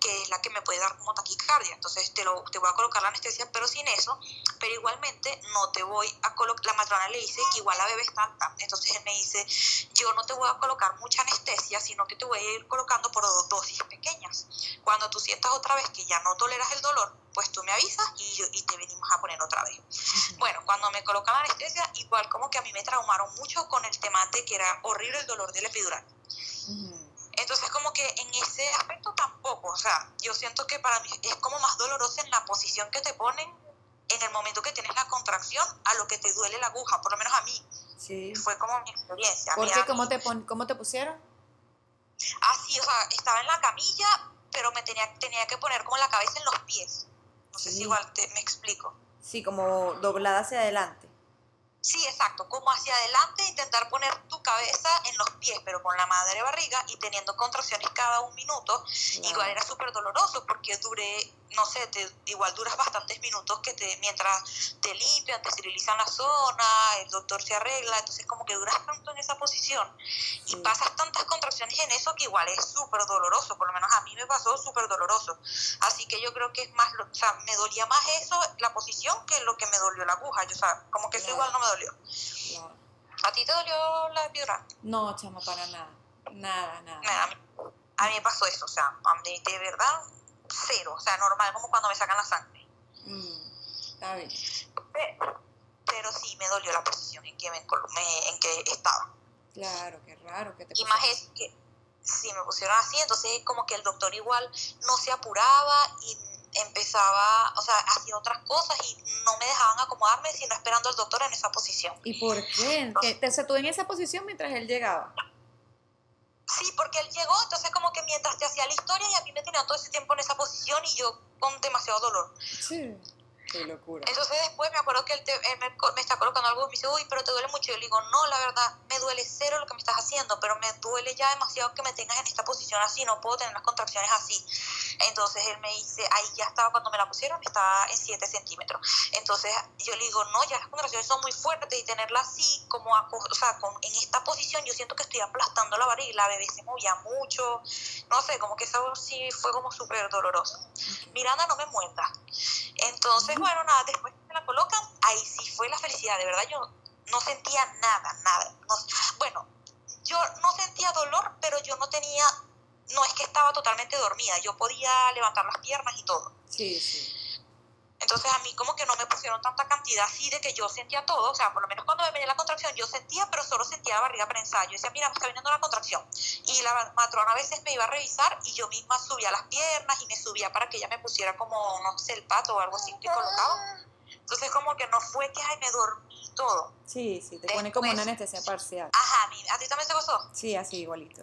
que es la que me puede dar como taquicardia. Entonces te, lo, te voy a colocar la anestesia, pero sin eso, pero igualmente no te voy a colocar, la matrona le dice que igual la bebé está alta. Entonces él me dice, yo no te voy a colocar mucha anestesia, sino que te voy a ir colocando por dosis pequeñas. Cuando tú sientas otra vez que ya no toleras el dolor, pues tú me avisas y, y te venimos a poner otra vez. Bueno, cuando me colocan la anestesia, igual como que a mí me traumaron mucho con el tema de que era horrible el dolor del epidural. Entonces como que en ese aspecto tampoco, o sea, yo siento que para mí es como más doloroso en la posición que te ponen en el momento que tienes la contracción a lo que te duele la aguja, por lo menos a mí. Sí. Fue como mi experiencia. ¿Por qué? ¿Cómo te, ¿Cómo te pusieron? Ah, sí, o sea, estaba en la camilla, pero me tenía, tenía que poner como la cabeza en los pies. No sé si igual te, me explico. Sí, como doblada hacia adelante. Sí, exacto, como hacia adelante, intentar poner tu cabeza en los pies, pero con la madre barriga y teniendo contracciones cada un minuto. Igual era súper doloroso porque duré no sé, te, igual duras bastantes minutos que te, mientras te limpian, te esterilizan la zona, el doctor se arregla, entonces como que duras tanto en esa posición y pasas tantas contracciones en eso que igual es súper doloroso, por lo menos a mí me pasó súper doloroso. Así que yo creo que es más, o sea, me dolía más eso, la posición, que lo que me dolió la aguja, yo, o sea, como que eso igual no me dolió. ¿A ti te dolió la epidural? No, chama, para nada, nada, nada. A mí, a mí me pasó eso, o sea, a mí de verdad cero, o sea, normal, como cuando me sacan la sangre. Mm, está bien. Pero, sí me dolió la posición en que, me, en que estaba. Claro, qué raro que te Y más es que sí me pusieron así, entonces como que el doctor igual no se apuraba y empezaba, o sea, hacía otras cosas y no me dejaban acomodarme sino esperando al doctor en esa posición. ¿Y por qué? ¿Que te se en esa posición mientras él llegaba? Sí, porque él llegó, entonces como que mientras te hacía la historia y a mí me tenía todo ese tiempo en esa posición y yo con demasiado dolor. Sí. Qué locura. Entonces después me acuerdo que él, te- él me, me está colocando algo y me dice, uy, pero te duele mucho. Yo le digo, no, la verdad, me duele cero lo que me estás haciendo, pero me duele ya demasiado que me tengas en esta posición así, no puedo tener las contracciones así. Entonces él me dice, ahí ya estaba, cuando me la pusieron, estaba en 7 centímetros. Entonces yo le digo, no, ya las contracciones son muy fuertes y tenerla así, como, o sea, con- en esta posición, yo siento que estoy aplastando la barriga y la bebé se movía mucho. No sé, como que eso sí fue como súper doloroso. Miranda, no me muerda. Entonces, bueno, nada, después que me la colocan, ahí sí fue la felicidad, de verdad yo no sentía nada, nada. No- bueno, yo no sentía dolor, pero yo no tenía, no es que estaba totalmente dormida, yo podía levantar las piernas y todo. Sí, sí. Entonces a mí como que no me pusieron tanta cantidad así de que yo sentía todo, o sea, por lo menos cuando me venía la contracción yo sentía, pero solo sentía la barriga prensada. Yo decía, mira, me está viniendo una contracción. Y la matrona a veces me iba a revisar y yo misma subía las piernas y me subía para que ella me pusiera como, no sé, el pato o algo así que colocaba. Entonces como que no fue que, ay, me dormí todo. Sí, sí, te pone como una anestesia parcial. Ajá, a, mí- ¿a ti también te gozó? Sí, así igualito.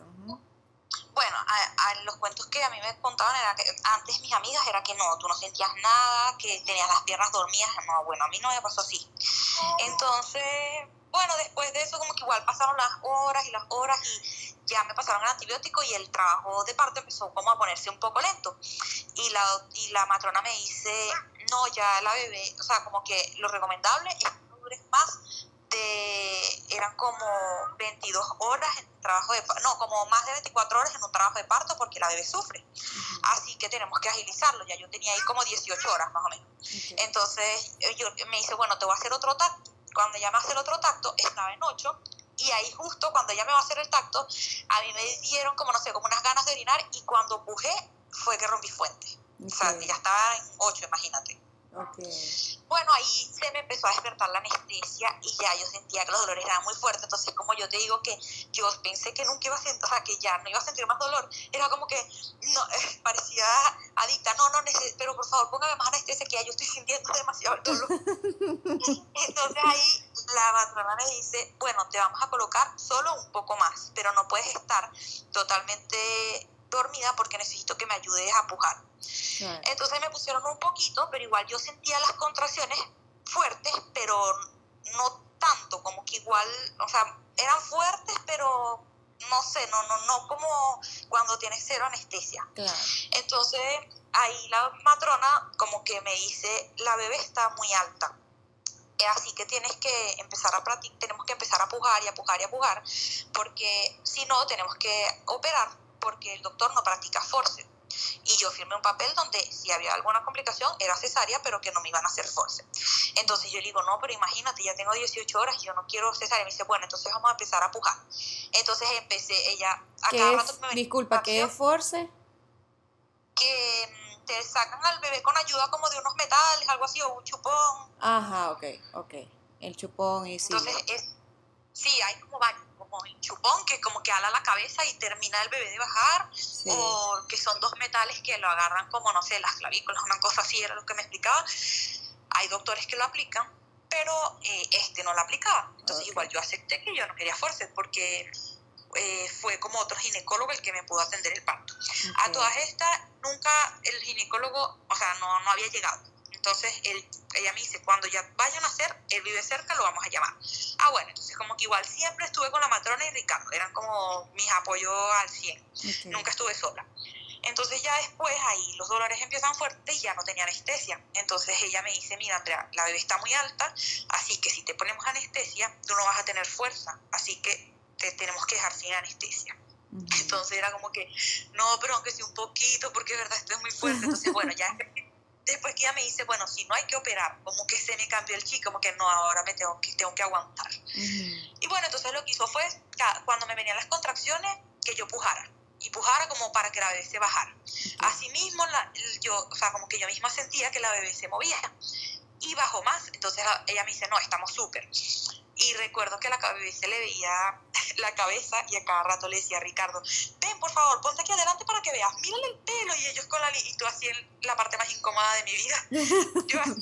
Bueno, a, a los cuentos que a mí me contaban era que antes mis amigas era que no, tú no sentías nada, que tenías las piernas dormidas. No, bueno, a mí no me pasó así. Entonces, bueno, después de eso como que igual pasaron las horas y las horas y ya me pasaron el antibiótico y el trabajo de parto empezó como a ponerse un poco lento. Y la, y la matrona me dice, no, ya la bebé, o sea, como que lo recomendable es que no dures más de, eran como 22 horas trabajo de no, como más de 24 horas en un trabajo de parto porque la bebé sufre. Así que tenemos que agilizarlo. Ya yo tenía ahí como 18 horas más o menos. Entonces eh, yo me dice, bueno, te voy a hacer otro tacto. Cuando ella me hace el otro tacto, estaba en 8. Y ahí justo cuando ella me va a hacer el tacto, a mí me dieron como, no sé, como unas ganas de orinar. Y cuando pujé, fue que rompí fuente. O sea, ya estaba en 8, imagínate. Bueno, ahí se me empezó a despertar la anestesia y ya yo sentía que los dolores eran muy fuertes. Entonces, como yo te digo que yo pensé que nunca iba a sentir, o que ya no iba a sentir más dolor, era como que no, eh, parecía adicta. No, no, neces- pero por favor, póngame más anestesia que ya yo estoy sintiendo <laughs> demasiado el dolor. Entonces ahí la matrona me dice, bueno, te vamos a colocar solo un poco más, pero no puedes estar totalmente dormida porque necesito que me ayudes a pujar. Entonces me pusieron un poquito, pero igual yo sentía las contracciones fuertes, pero no tanto, como que igual, o sea, eran fuertes, pero no sé, no, no, no como cuando tienes cero anestesia. Claro. Entonces ahí la matrona como que me dice, la bebé está muy alta. Así que tienes que empezar a practicar, tenemos que empezar a pujar y a pujar y a pujar, porque si no tenemos que operar, porque el doctor no practica force. Y yo firmé un papel donde si había alguna complicación era cesárea, pero que no me iban a hacer force. Entonces yo le digo, no, pero imagínate, ya tengo 18 horas y yo no quiero cesárea. Me dice, bueno, entonces vamos a empezar a pujar. Entonces empecé, ella a ¿Qué cada es- rato me venía disculpa, ¿qué es force? que mm, te sacan al bebé con ayuda como de unos metales, algo así, o un chupón. Ajá, ok, ok. El chupón y sí. Entonces, es, sí, hay como varios, como el chupón que como que ala la cabeza y termina el bebé de bajar, sí. o que son dos metales que lo agarran como, no sé, las clavículas, una cosa así, era lo que me explicaba. Hay doctores que lo aplican, pero eh, este no lo aplicaba. Entonces, igual yo acepté que yo no quería fuerza, porque eh, fue como otro ginecólogo el que me pudo atender el parto. A todas estas, nunca el ginecólogo, o sea, no, no había llegado. Entonces, él, ella me dice, cuando ya vayan a hacer, él vive cerca, lo vamos a llamar. Ah, bueno, entonces como que igual siempre estuve con la matrona y Ricardo, eran como mis apoyos al 100, Ok. nunca estuve sola. Entonces ya después ahí los dolores empiezan fuertes y ya no tenía anestesia. Entonces ella me dice, mira Andrea, la bebé está muy alta, así que si te ponemos anestesia, tú no vas a tener fuerza, así que te tenemos que dejar sin anestesia. Entonces era como que, no, pero aunque sea un poquito, porque de verdad esto es muy fuerte. Entonces, bueno, ya <laughs> después que ella me dice, bueno, si no hay que operar, como que se me cambió el chico, como que no, ahora me tengo que, tengo que aguantar. Y bueno, entonces lo que hizo fue, cuando me venían las contracciones, que yo pujara. Y pujara como para que la bebé se bajara. Asimismo, la, yo, o sea, como que yo misma sentía que la bebé se movía. Y bajó más. Entonces la- ella me dice, no, estamos súper. Y recuerdo que a la bebé se le veía <laughs> la cabeza y a cada rato le decía a Ricardo, ven por favor, ponte aquí adelante para que veas, mírale el pelo. Y ellos con la, y tú así en la parte más incómoda de mi vida. <laughs> Yo así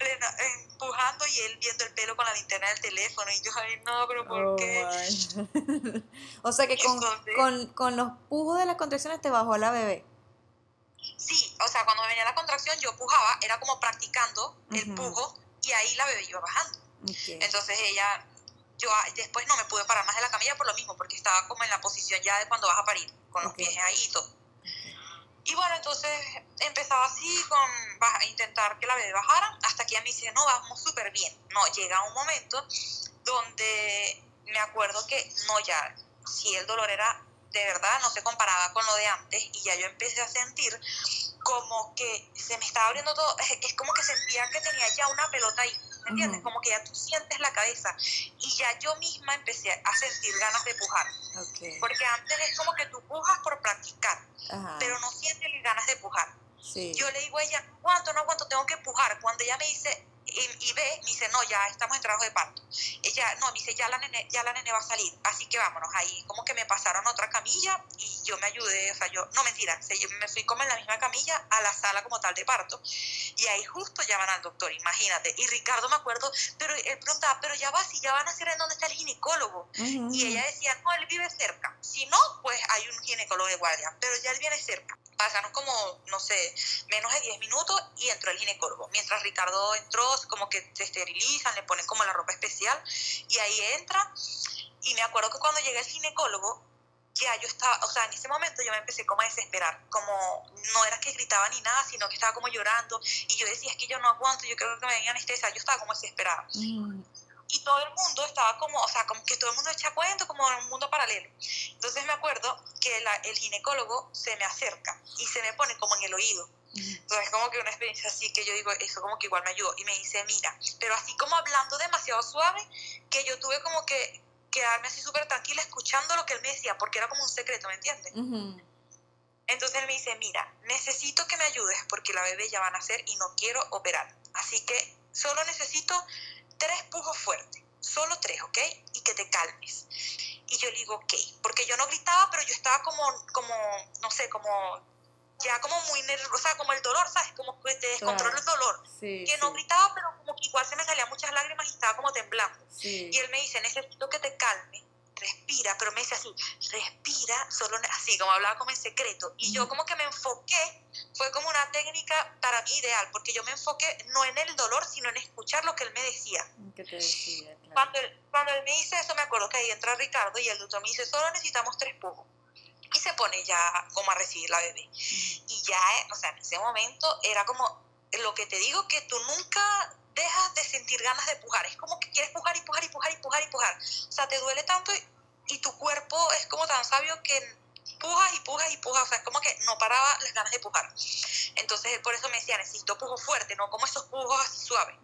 empujando y él viendo el pelo con la linterna del teléfono. Y yo, ay, no, pero ¿por Oh, qué? <laughs> o sea que con, con, con los pujos de las contracciones te bajó la bebé. Sí, o sea, cuando me venía la contracción yo pujaba, era como practicando el pujo y ahí la bebé iba bajando. Entonces ella, yo después no me pude parar más de la camilla por lo mismo, porque estaba como en la posición ya de cuando vas a parir, con los pies ahí y todo. Y bueno, entonces empezaba así con a intentar que la bebé bajara, hasta que ella me dice, no, vamos súper bien. No, llega un momento donde me acuerdo que no, ya, si el dolor era de verdad, no se comparaba con lo de antes, y ya yo empecé a sentir como que se me estaba abriendo todo, <laughs> es, como que sentía que tenía ya una pelota ahí, ¿me entiendes? Como que ya tú sientes la cabeza y ya yo misma empecé a sentir ganas de pujar. Porque antes es como que tú pujas por practicar, pero no sientes ganas de pujar. Yo le digo a ella, ¿cuánto? No aguanto, tengo que pujar. Cuando ella me dice, y, ve, me dice, no, ya estamos en trabajo de parto. Ella, no, me dice, ya la, nene, ya la nene va a salir, así que vámonos. Ahí como que me pasaron otra camilla y yo me ayudé, o sea, yo, no mentira, me fui como en la misma camilla a la sala como tal de parto. Y ahí justo llaman al doctor, imagínate. Y Ricardo me acuerdo, pero él preguntaba, pero ya va, si ya van a hacer en dónde está el ginecólogo. Y ella decía, no, él vive cerca. Si no, pues hay un ginecólogo de guardia, pero ya él viene cerca. Pasaron como, no sé, menos de 10 minutos y entró el ginecólogo. Mientras Ricardo entró, como que se esterilizan, le ponen como la ropa especial y ahí entra. Y me acuerdo que cuando llegué el ginecólogo, ya yo estaba, o sea, en ese momento yo me empecé como a desesperar, como no era que gritaba ni nada, sino que estaba como llorando y yo decía, es que yo no aguanto, yo creo que me venía anestesia, yo estaba como desesperada. Mm. Y todo el mundo estaba como, o sea, como que todo el mundo echa cuento, como en un mundo paralelo. Entonces me acuerdo que el ginecólogo se me acerca y se me pone como en el oído entonces, como que una experiencia así que yo digo, eso como que igual me ayudó. Y me dice, mira, pero así como hablando demasiado suave, que yo tuve como que quedarme así súper tranquila escuchando lo que él me decía, porque era como un secreto, ¿me entiendes? Entonces él me dice, mira, necesito que me ayudes porque la bebé ya va a nacer y no quiero operar. Así que solo necesito tres pujos fuertes, solo tres, ¿ok? Y que te calmes. Y yo le digo, ok, porque yo no gritaba, pero yo estaba como, como no sé, como ya como muy nerviosa, como el dolor, ¿sabes? Como que te descontrola el dolor. que no gritaba, pero como que igual se me salían muchas lágrimas y estaba como temblando. Y él me dice, necesito que te calme, respira, pero me dice así, respira, solo así, como hablaba como en secreto. Y yo como que me enfoqué, fue como una técnica para mí ideal, porque yo me enfoqué no en el dolor, sino en escuchar lo que él me decía. ¿Qué te decía? Cuando, él, cuando él me dice eso, me acuerdo que ahí entra Ricardo y el doctor me dice, solo necesitamos tres pujos y se pone ya como a recibir la bebé. Y ya, o sea, en ese momento era como lo que te digo, que tú nunca dejas de sentir ganas de pujar. Es como que quieres pujar y pujar y pujar y pujar y pujar. O sea, te duele tanto y, y tu cuerpo es como tan sabio que pujas y pujas y pujas, o sea, es como que no paraba las ganas de pujar. Entonces él por eso me decía, necesito pujo fuerte, no como esos pujos así suaves.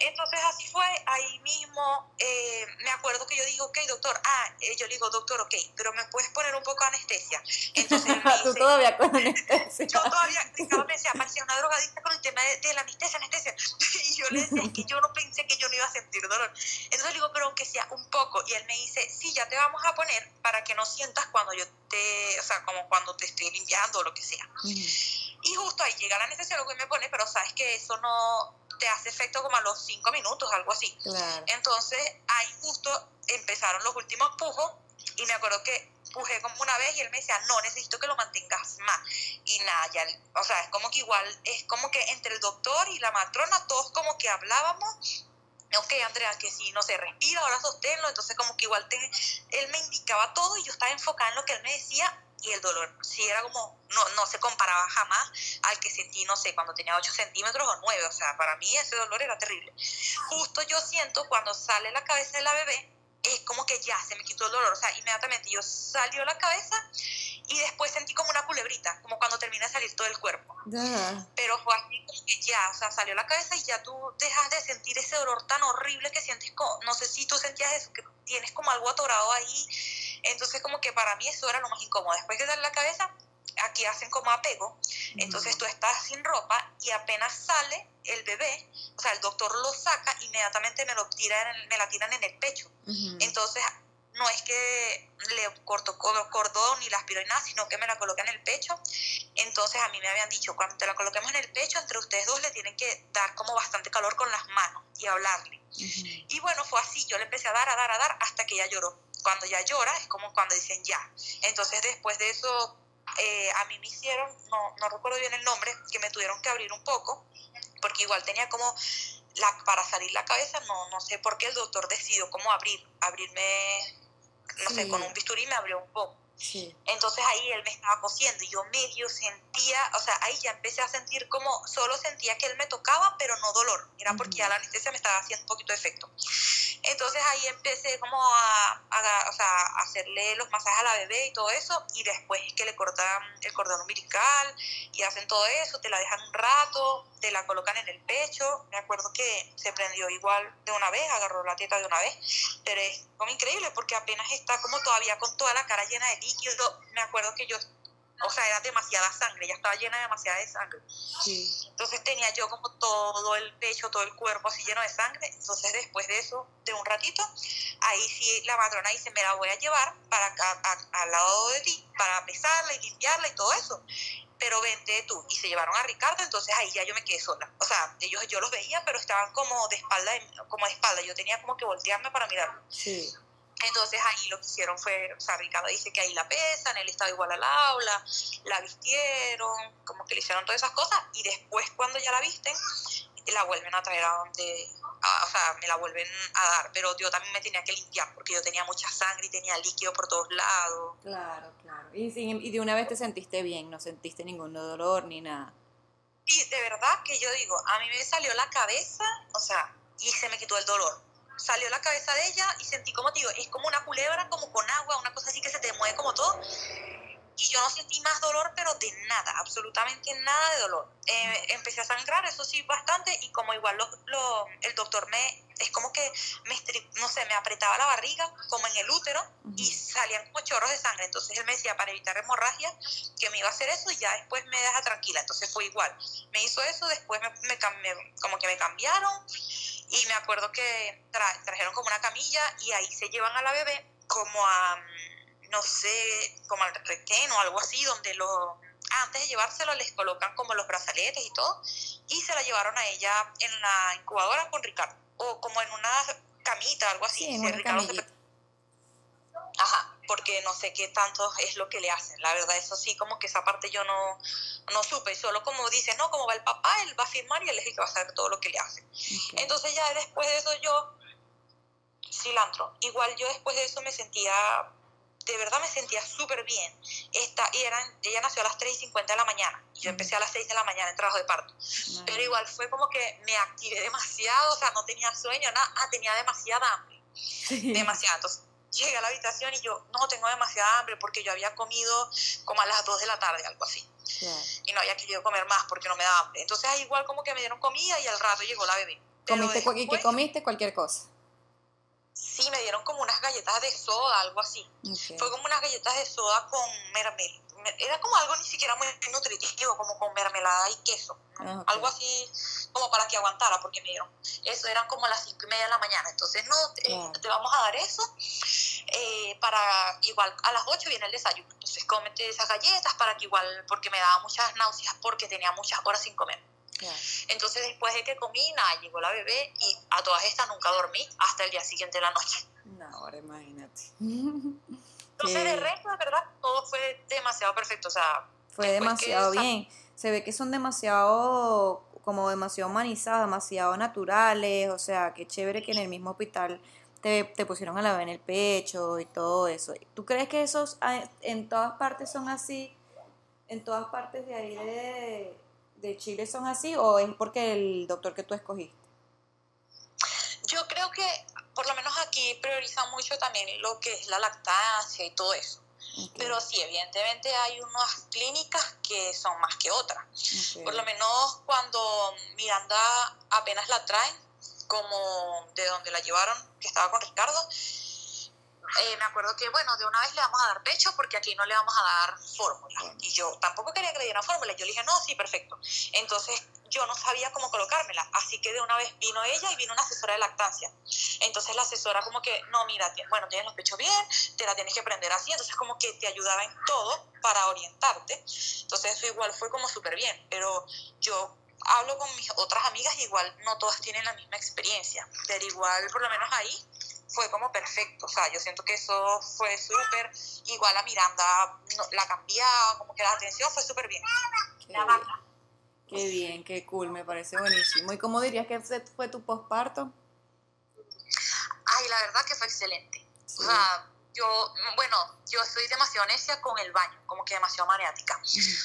Entonces así fue, ahí mismo eh, me acuerdo que yo dije, ok, doctor, ah, eh, yo le digo, doctor, ok, pero me puedes poner un poco de anestesia. Entonces me <laughs> dice, Tú todavía con anestesia. <laughs> Yo todavía, Ricardo me decía, parecía una drogadicta con el tema de, la anestesia, anestesia. <laughs> Y yo le decía, que yo no pensé que yo no iba a sentir dolor. Entonces le digo, pero aunque sea un poco. Y él me dice, sí, ya te vamos a poner para que no sientas cuando yo o sea, como cuando te estoy limpiando o lo que sea. Y justo ahí llega la necesidad lo que me pone, pero sabes que eso no te hace efecto como a los cinco minutos, algo así. Entonces ahí justo empezaron los últimos pujos y me acuerdo que pujé como una vez y él me decía, no, necesito que lo mantengas más. Y nada, ya, o sea, es como que igual, es como que entre el doctor y la matrona todos como que hablábamos ok, Andrea, que si no se respira, ahora sosténlo, entonces como que igual te, él me indicaba todo y yo estaba enfocada en lo que él me decía y el dolor sí era como, no, no se comparaba jamás al que sentí, no sé, cuando tenía 8 centímetros o 9, o sea, para mí ese dolor era terrible. Justo yo siento cuando sale la cabeza de la bebé, es como que ya se me quitó el dolor, o sea, inmediatamente yo salió la cabeza y después sentí como una culebrita, como cuando termina de salir todo el cuerpo. Pero fue así como que ya, o sea, salió la cabeza y ya tú dejas de sentir ese dolor tan horrible que sientes, como, no sé si tú sentías eso, que tienes como algo atorado ahí. Entonces como que para mí eso era lo más incómodo. Después de sale la cabeza, aquí hacen como apego, entonces tú estás sin ropa y apenas sale el bebé, o sea, el doctor lo saca, inmediatamente me lo tira me la tiran en el pecho. Entonces no es que le corto cordón ni la aspiro y nada, sino que me la coloca en el pecho. Entonces a mí me habían dicho, cuando te la coloquemos en el pecho, entre ustedes dos le tienen que dar como bastante calor con las manos y hablarle. Y bueno, fue así, yo le empecé a dar, a dar, a dar, hasta que ella lloró. Cuando ya llora es como cuando dicen ya. Entonces después de eso eh, a mí me hicieron, no, no recuerdo bien el nombre, que me tuvieron que abrir un poco, porque igual tenía como, la, para salir la cabeza, no, no sé por qué el doctor decidió cómo abrir, abrirme, no sé, con un bisturí me abrió un poco. Entonces ahí él me estaba cosiendo y yo medio sentía, o sea, ahí ya empecé a sentir como, solo sentía que él me tocaba, pero no dolor. Era porque ya la anestesia me estaba haciendo un poquito de efecto. Entonces ahí empecé como a, o sea, a hacerle los masajes a la bebé y todo eso, y después es que le cortan el cordón umbilical y hacen todo eso, te la dejan un rato, te la colocan en el pecho. Me acuerdo que se prendió igual de una vez, agarró la teta de una vez, pero es como increíble porque apenas está como todavía con toda la cara llena de líquido. Me acuerdo que yo, o sea, era demasiada sangre, ya estaba llena de demasiada de sangre. Entonces tenía yo como todo el pecho, todo el cuerpo así lleno de sangre. Entonces después de eso, de un ratito, ahí sí la matrona dice, me la voy a llevar para acá, al lado de ti, para pesarla y limpiarla y todo eso pero vente tú. Y se llevaron a Ricardo, entonces ahí ya yo me quedé sola. O sea, ellos yo los veía, pero estaban como de espalda, como de espalda. Yo tenía como que voltearme para mirarlo. Sí. Entonces ahí lo que hicieron fue, o sea, Ricardo dice que ahí la pesan, él estaba igual al aula, la vistieron, como que le hicieron todas esas cosas, y después cuando ya la visten, la vuelven a traer a donde, o sea, me la vuelven a dar, pero yo también me tenía que limpiar porque yo tenía mucha sangre y tenía líquido por todos lados. Claro, claro. Y, y de una vez te sentiste bien, no sentiste ningún dolor ni nada. Y de verdad que yo digo, a mí me salió la cabeza, o sea, y se me quitó el dolor. Salió la cabeza de ella y sentí como, digo, es como una culebra, como con agua, una cosa así que se te mueve como todo y yo no sentí más dolor, pero de nada, absolutamente nada de dolor. Eh, empecé a sangrar, eso sí, bastante, y como igual lo, el doctor me, es como que me, no sé, me apretaba la barriga, como en el útero, y salían como chorros de sangre. Entonces él me decía, para evitar hemorragia, que me iba a hacer eso y ya después me deja tranquila. Entonces fue igual. Me hizo eso, después me, me, como que me cambiaron, y me acuerdo que trajeron como una camilla, y ahí se llevan a la bebé como a no sé, como al retén o algo así, donde lo, antes de llevárselo les colocan como los brazaletes y todo, y se la llevaron a ella en la incubadora con Ricardo, o como en una camita, algo así. Sí, Ajá, porque no sé qué tanto es lo que le hacen. La verdad, eso sí, como que esa parte yo no, no supe. Solo como dice, no, como va el papá, él va a firmar y él es el que va a saber todo lo que le hacen. Entonces ya después de eso yo, cilantro, igual yo después de eso me sentía de verdad me sentía súper bien. Esta, y eran, ella nació a las 3 y 50 de la mañana. Y yo empecé a las 6 de la mañana en trabajo de parto. Pero igual fue como que me activé demasiado, o sea, no tenía sueño, nada, ah, tenía demasiada hambre. Demasiado. Entonces llegué a la habitación y yo, no, tengo demasiada hambre porque yo había comido como a las 2 de la tarde, algo así. Y no había querido comer más porque no me daba hambre. Entonces igual como que me dieron comida y al rato llegó la bebé. ¿Comiste, ¿Y qué comiste? Cualquier cosa. Sí, me dieron como unas galletas de soda, algo así. Fue como unas galletas de soda con mermelada. Era como algo ni siquiera muy nutritivo, como con mermelada y queso. Ah, algo así como para que aguantara, porque me dieron. Eso eran como las cinco y media de la mañana. Entonces, no, eh, te vamos a dar eso. Eh, para igual a las 8 viene el desayuno. Entonces, cómete esas galletas para que igual, porque me daba muchas náuseas, porque tenía muchas horas sin comer. Entonces después de que comí, nada, llegó la bebé y a todas estas nunca dormí hasta el día siguiente de la noche. No, ahora imagínate. Entonces de resto, de verdad, todo fue demasiado perfecto, o sea... Fue demasiado bien. Se ve que son demasiado, como demasiado humanizados, demasiado naturales, o sea, qué chévere que en el mismo hospital te, te, pusieron a la bebé en el pecho y todo eso. ¿Tú crees que esos ah, en todas partes son así? En todas partes de ahí de, de Chile son así o es porque el doctor que tú escogiste? Yo creo que por lo menos aquí priorizan mucho también lo que es la lactancia y todo eso. Pero sí, evidentemente hay unas clínicas que son más que otras. Por lo menos cuando Miranda apenas la traen, como de donde la llevaron, que estaba con Ricardo, eh, me acuerdo que, bueno, de una vez le vamos a dar pecho porque aquí no le vamos a dar fórmula. Y yo tampoco quería que le dieran fórmula. Yo le dije, no, sí, perfecto. Entonces yo no sabía cómo colocármela. Así que de una vez vino ella y vino una asesora de lactancia. Entonces la asesora como que, no, mira, bueno, tienes los pechos bien, te la tienes que prender así. Entonces como que te ayudaba en todo para orientarte. Entonces eso igual fue como súper bien. Pero yo hablo con mis otras amigas igual no todas tienen la misma experiencia. Pero igual, por lo menos ahí, fue como perfecto. O sea, yo siento que eso fue súper. Igual a Miranda la cambiaba, como que la atención fue súper bien. Qué bien. qué cool, me parece buenísimo. ¿Y cómo dirías que fue tu posparto? Ay, la verdad que fue excelente. O sea, yo, bueno, yo soy demasiado necia con el baño, como que demasiado maniática.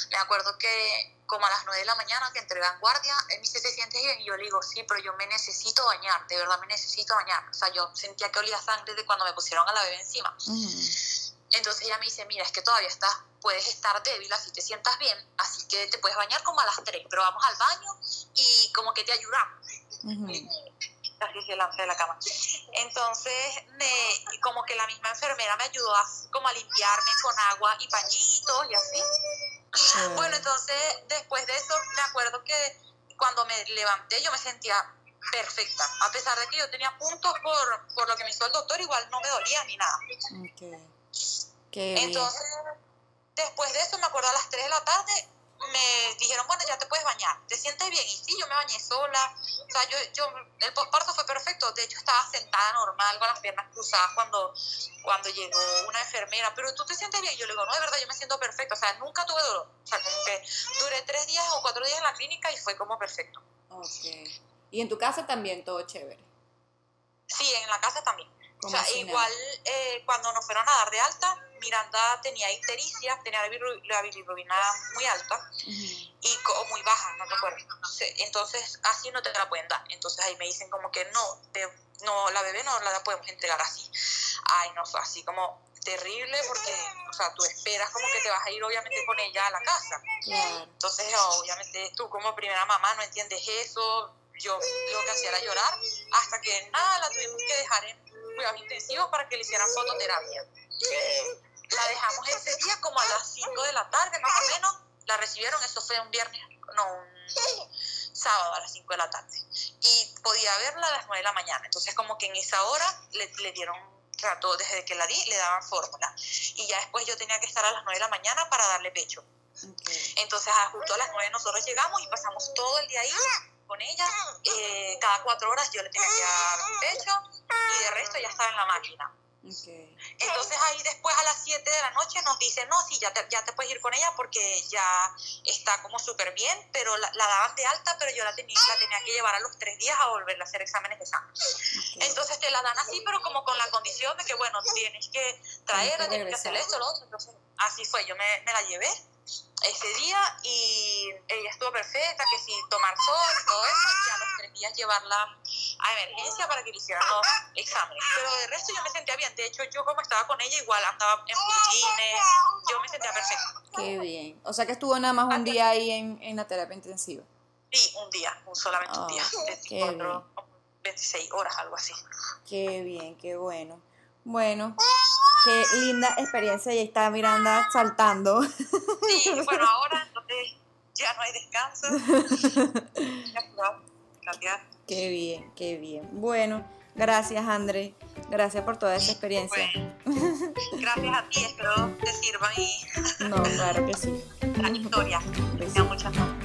Me acuerdo que como a las 9 de la mañana que entré en guardia, él me dice, ¿te sientes bien? Y yo le digo, sí, pero yo me necesito bañar, de verdad me necesito bañar. O sea, yo sentía que olía sangre de cuando me pusieron a la bebé encima. Entonces ella me dice, mira, es que todavía estás, puedes estar débil, así te sientas bien, así que te puedes bañar como a las 3, pero vamos al baño y como que te ayudamos. Así se lancé de la cama. Entonces, me, como que la misma enfermera me ayudó a, como a limpiarme con agua y pañitos y así. Bueno, entonces después de eso me acuerdo que cuando me levanté yo me sentía perfecta. A pesar de que yo tenía puntos por, por lo que me hizo el doctor, igual no me dolía ni nada. entonces, después de eso me acuerdo a las 3 de la tarde me dijeron, bueno, ya te puedes bañar, ¿te sientes bien? Y sí, yo me bañé sola, o sea, yo, yo, el posparto fue perfecto, de hecho estaba sentada normal con las piernas cruzadas cuando, cuando llegó una enfermera, pero tú te sientes bien, yo le digo, no, de verdad, yo me siento perfecto, o sea, nunca tuve dolor, o sea, como que duré tres días o cuatro días en la clínica y fue como perfecto. Ok, y en tu casa también todo chévere. Sí, en la casa también. O sea, igual eh, cuando nos fueron a dar de alta, Miranda tenía ictericia, tenía la bilirrubina muy alta y o muy baja, no te acuerdo. Entonces, así no te la pueden dar. Entonces ahí me dicen como que no, no la bebé no la podemos entregar así. Ay, no, fue así como terrible porque, o sea, tú esperas como que te vas a ir obviamente con ella a la casa. Entonces, obviamente tú como primera mamá no entiendes eso. Yo lo que hacía era llorar hasta que nada, la tuvimos que dejar en cuidados intensivos para que le hicieran fototerapia. La dejamos ese día como a las 5 de la tarde, más o menos. La recibieron, eso fue un viernes, no, un sábado a las 5 de la tarde. Y podía verla a las 9 de la mañana. Entonces, como que en esa hora le, le dieron trato, desde que la di, le daban fórmula. Y ya después yo tenía que estar a las 9 de la mañana para darle pecho. Entonces, justo a las 9 nosotros llegamos y pasamos todo el día ahí con ella. Eh, cada cuatro horas yo le tenía que dar pecho y de resto ya estaba en la máquina. Entonces ahí después a las 7 de la noche nos dicen, no, sí, ya te, ya te puedes ir con ella porque ya está como súper bien, pero la, daban de alta, pero yo la tenía, la tenía que llevar a los tres días a volverle a hacer exámenes de sangre. Entonces te la dan así, pero como con la condición de que, bueno, tienes que traerla, tienes que hacer esto, lo otro. Entonces así fue, yo me, me la llevé ese día y ella estuvo perfecta, que si tomar sol y todo eso, y a los tres días llevarla a emergencia para que le hicieran los exámenes. Pero de resto yo me sentía bien, de hecho yo como estaba con ella igual andaba en pulgines, yo me sentía perfecta. Qué bien, o sea que estuvo nada más un día ahí en, en la terapia intensiva. Sí, un día, solamente un día, 24, 26 horas, algo así. Qué bien, qué bueno. Bueno, qué linda experiencia y está Miranda saltando. Sí, <laughs> bueno, ahora entonces ya no hay descanso. <laughs> Qué bien, qué bien. Bueno, gracias André, gracias por toda esa experiencia. gracias a ti, espero te sirva y... No, claro que sí. <laughs> La historia. Muchas gracias.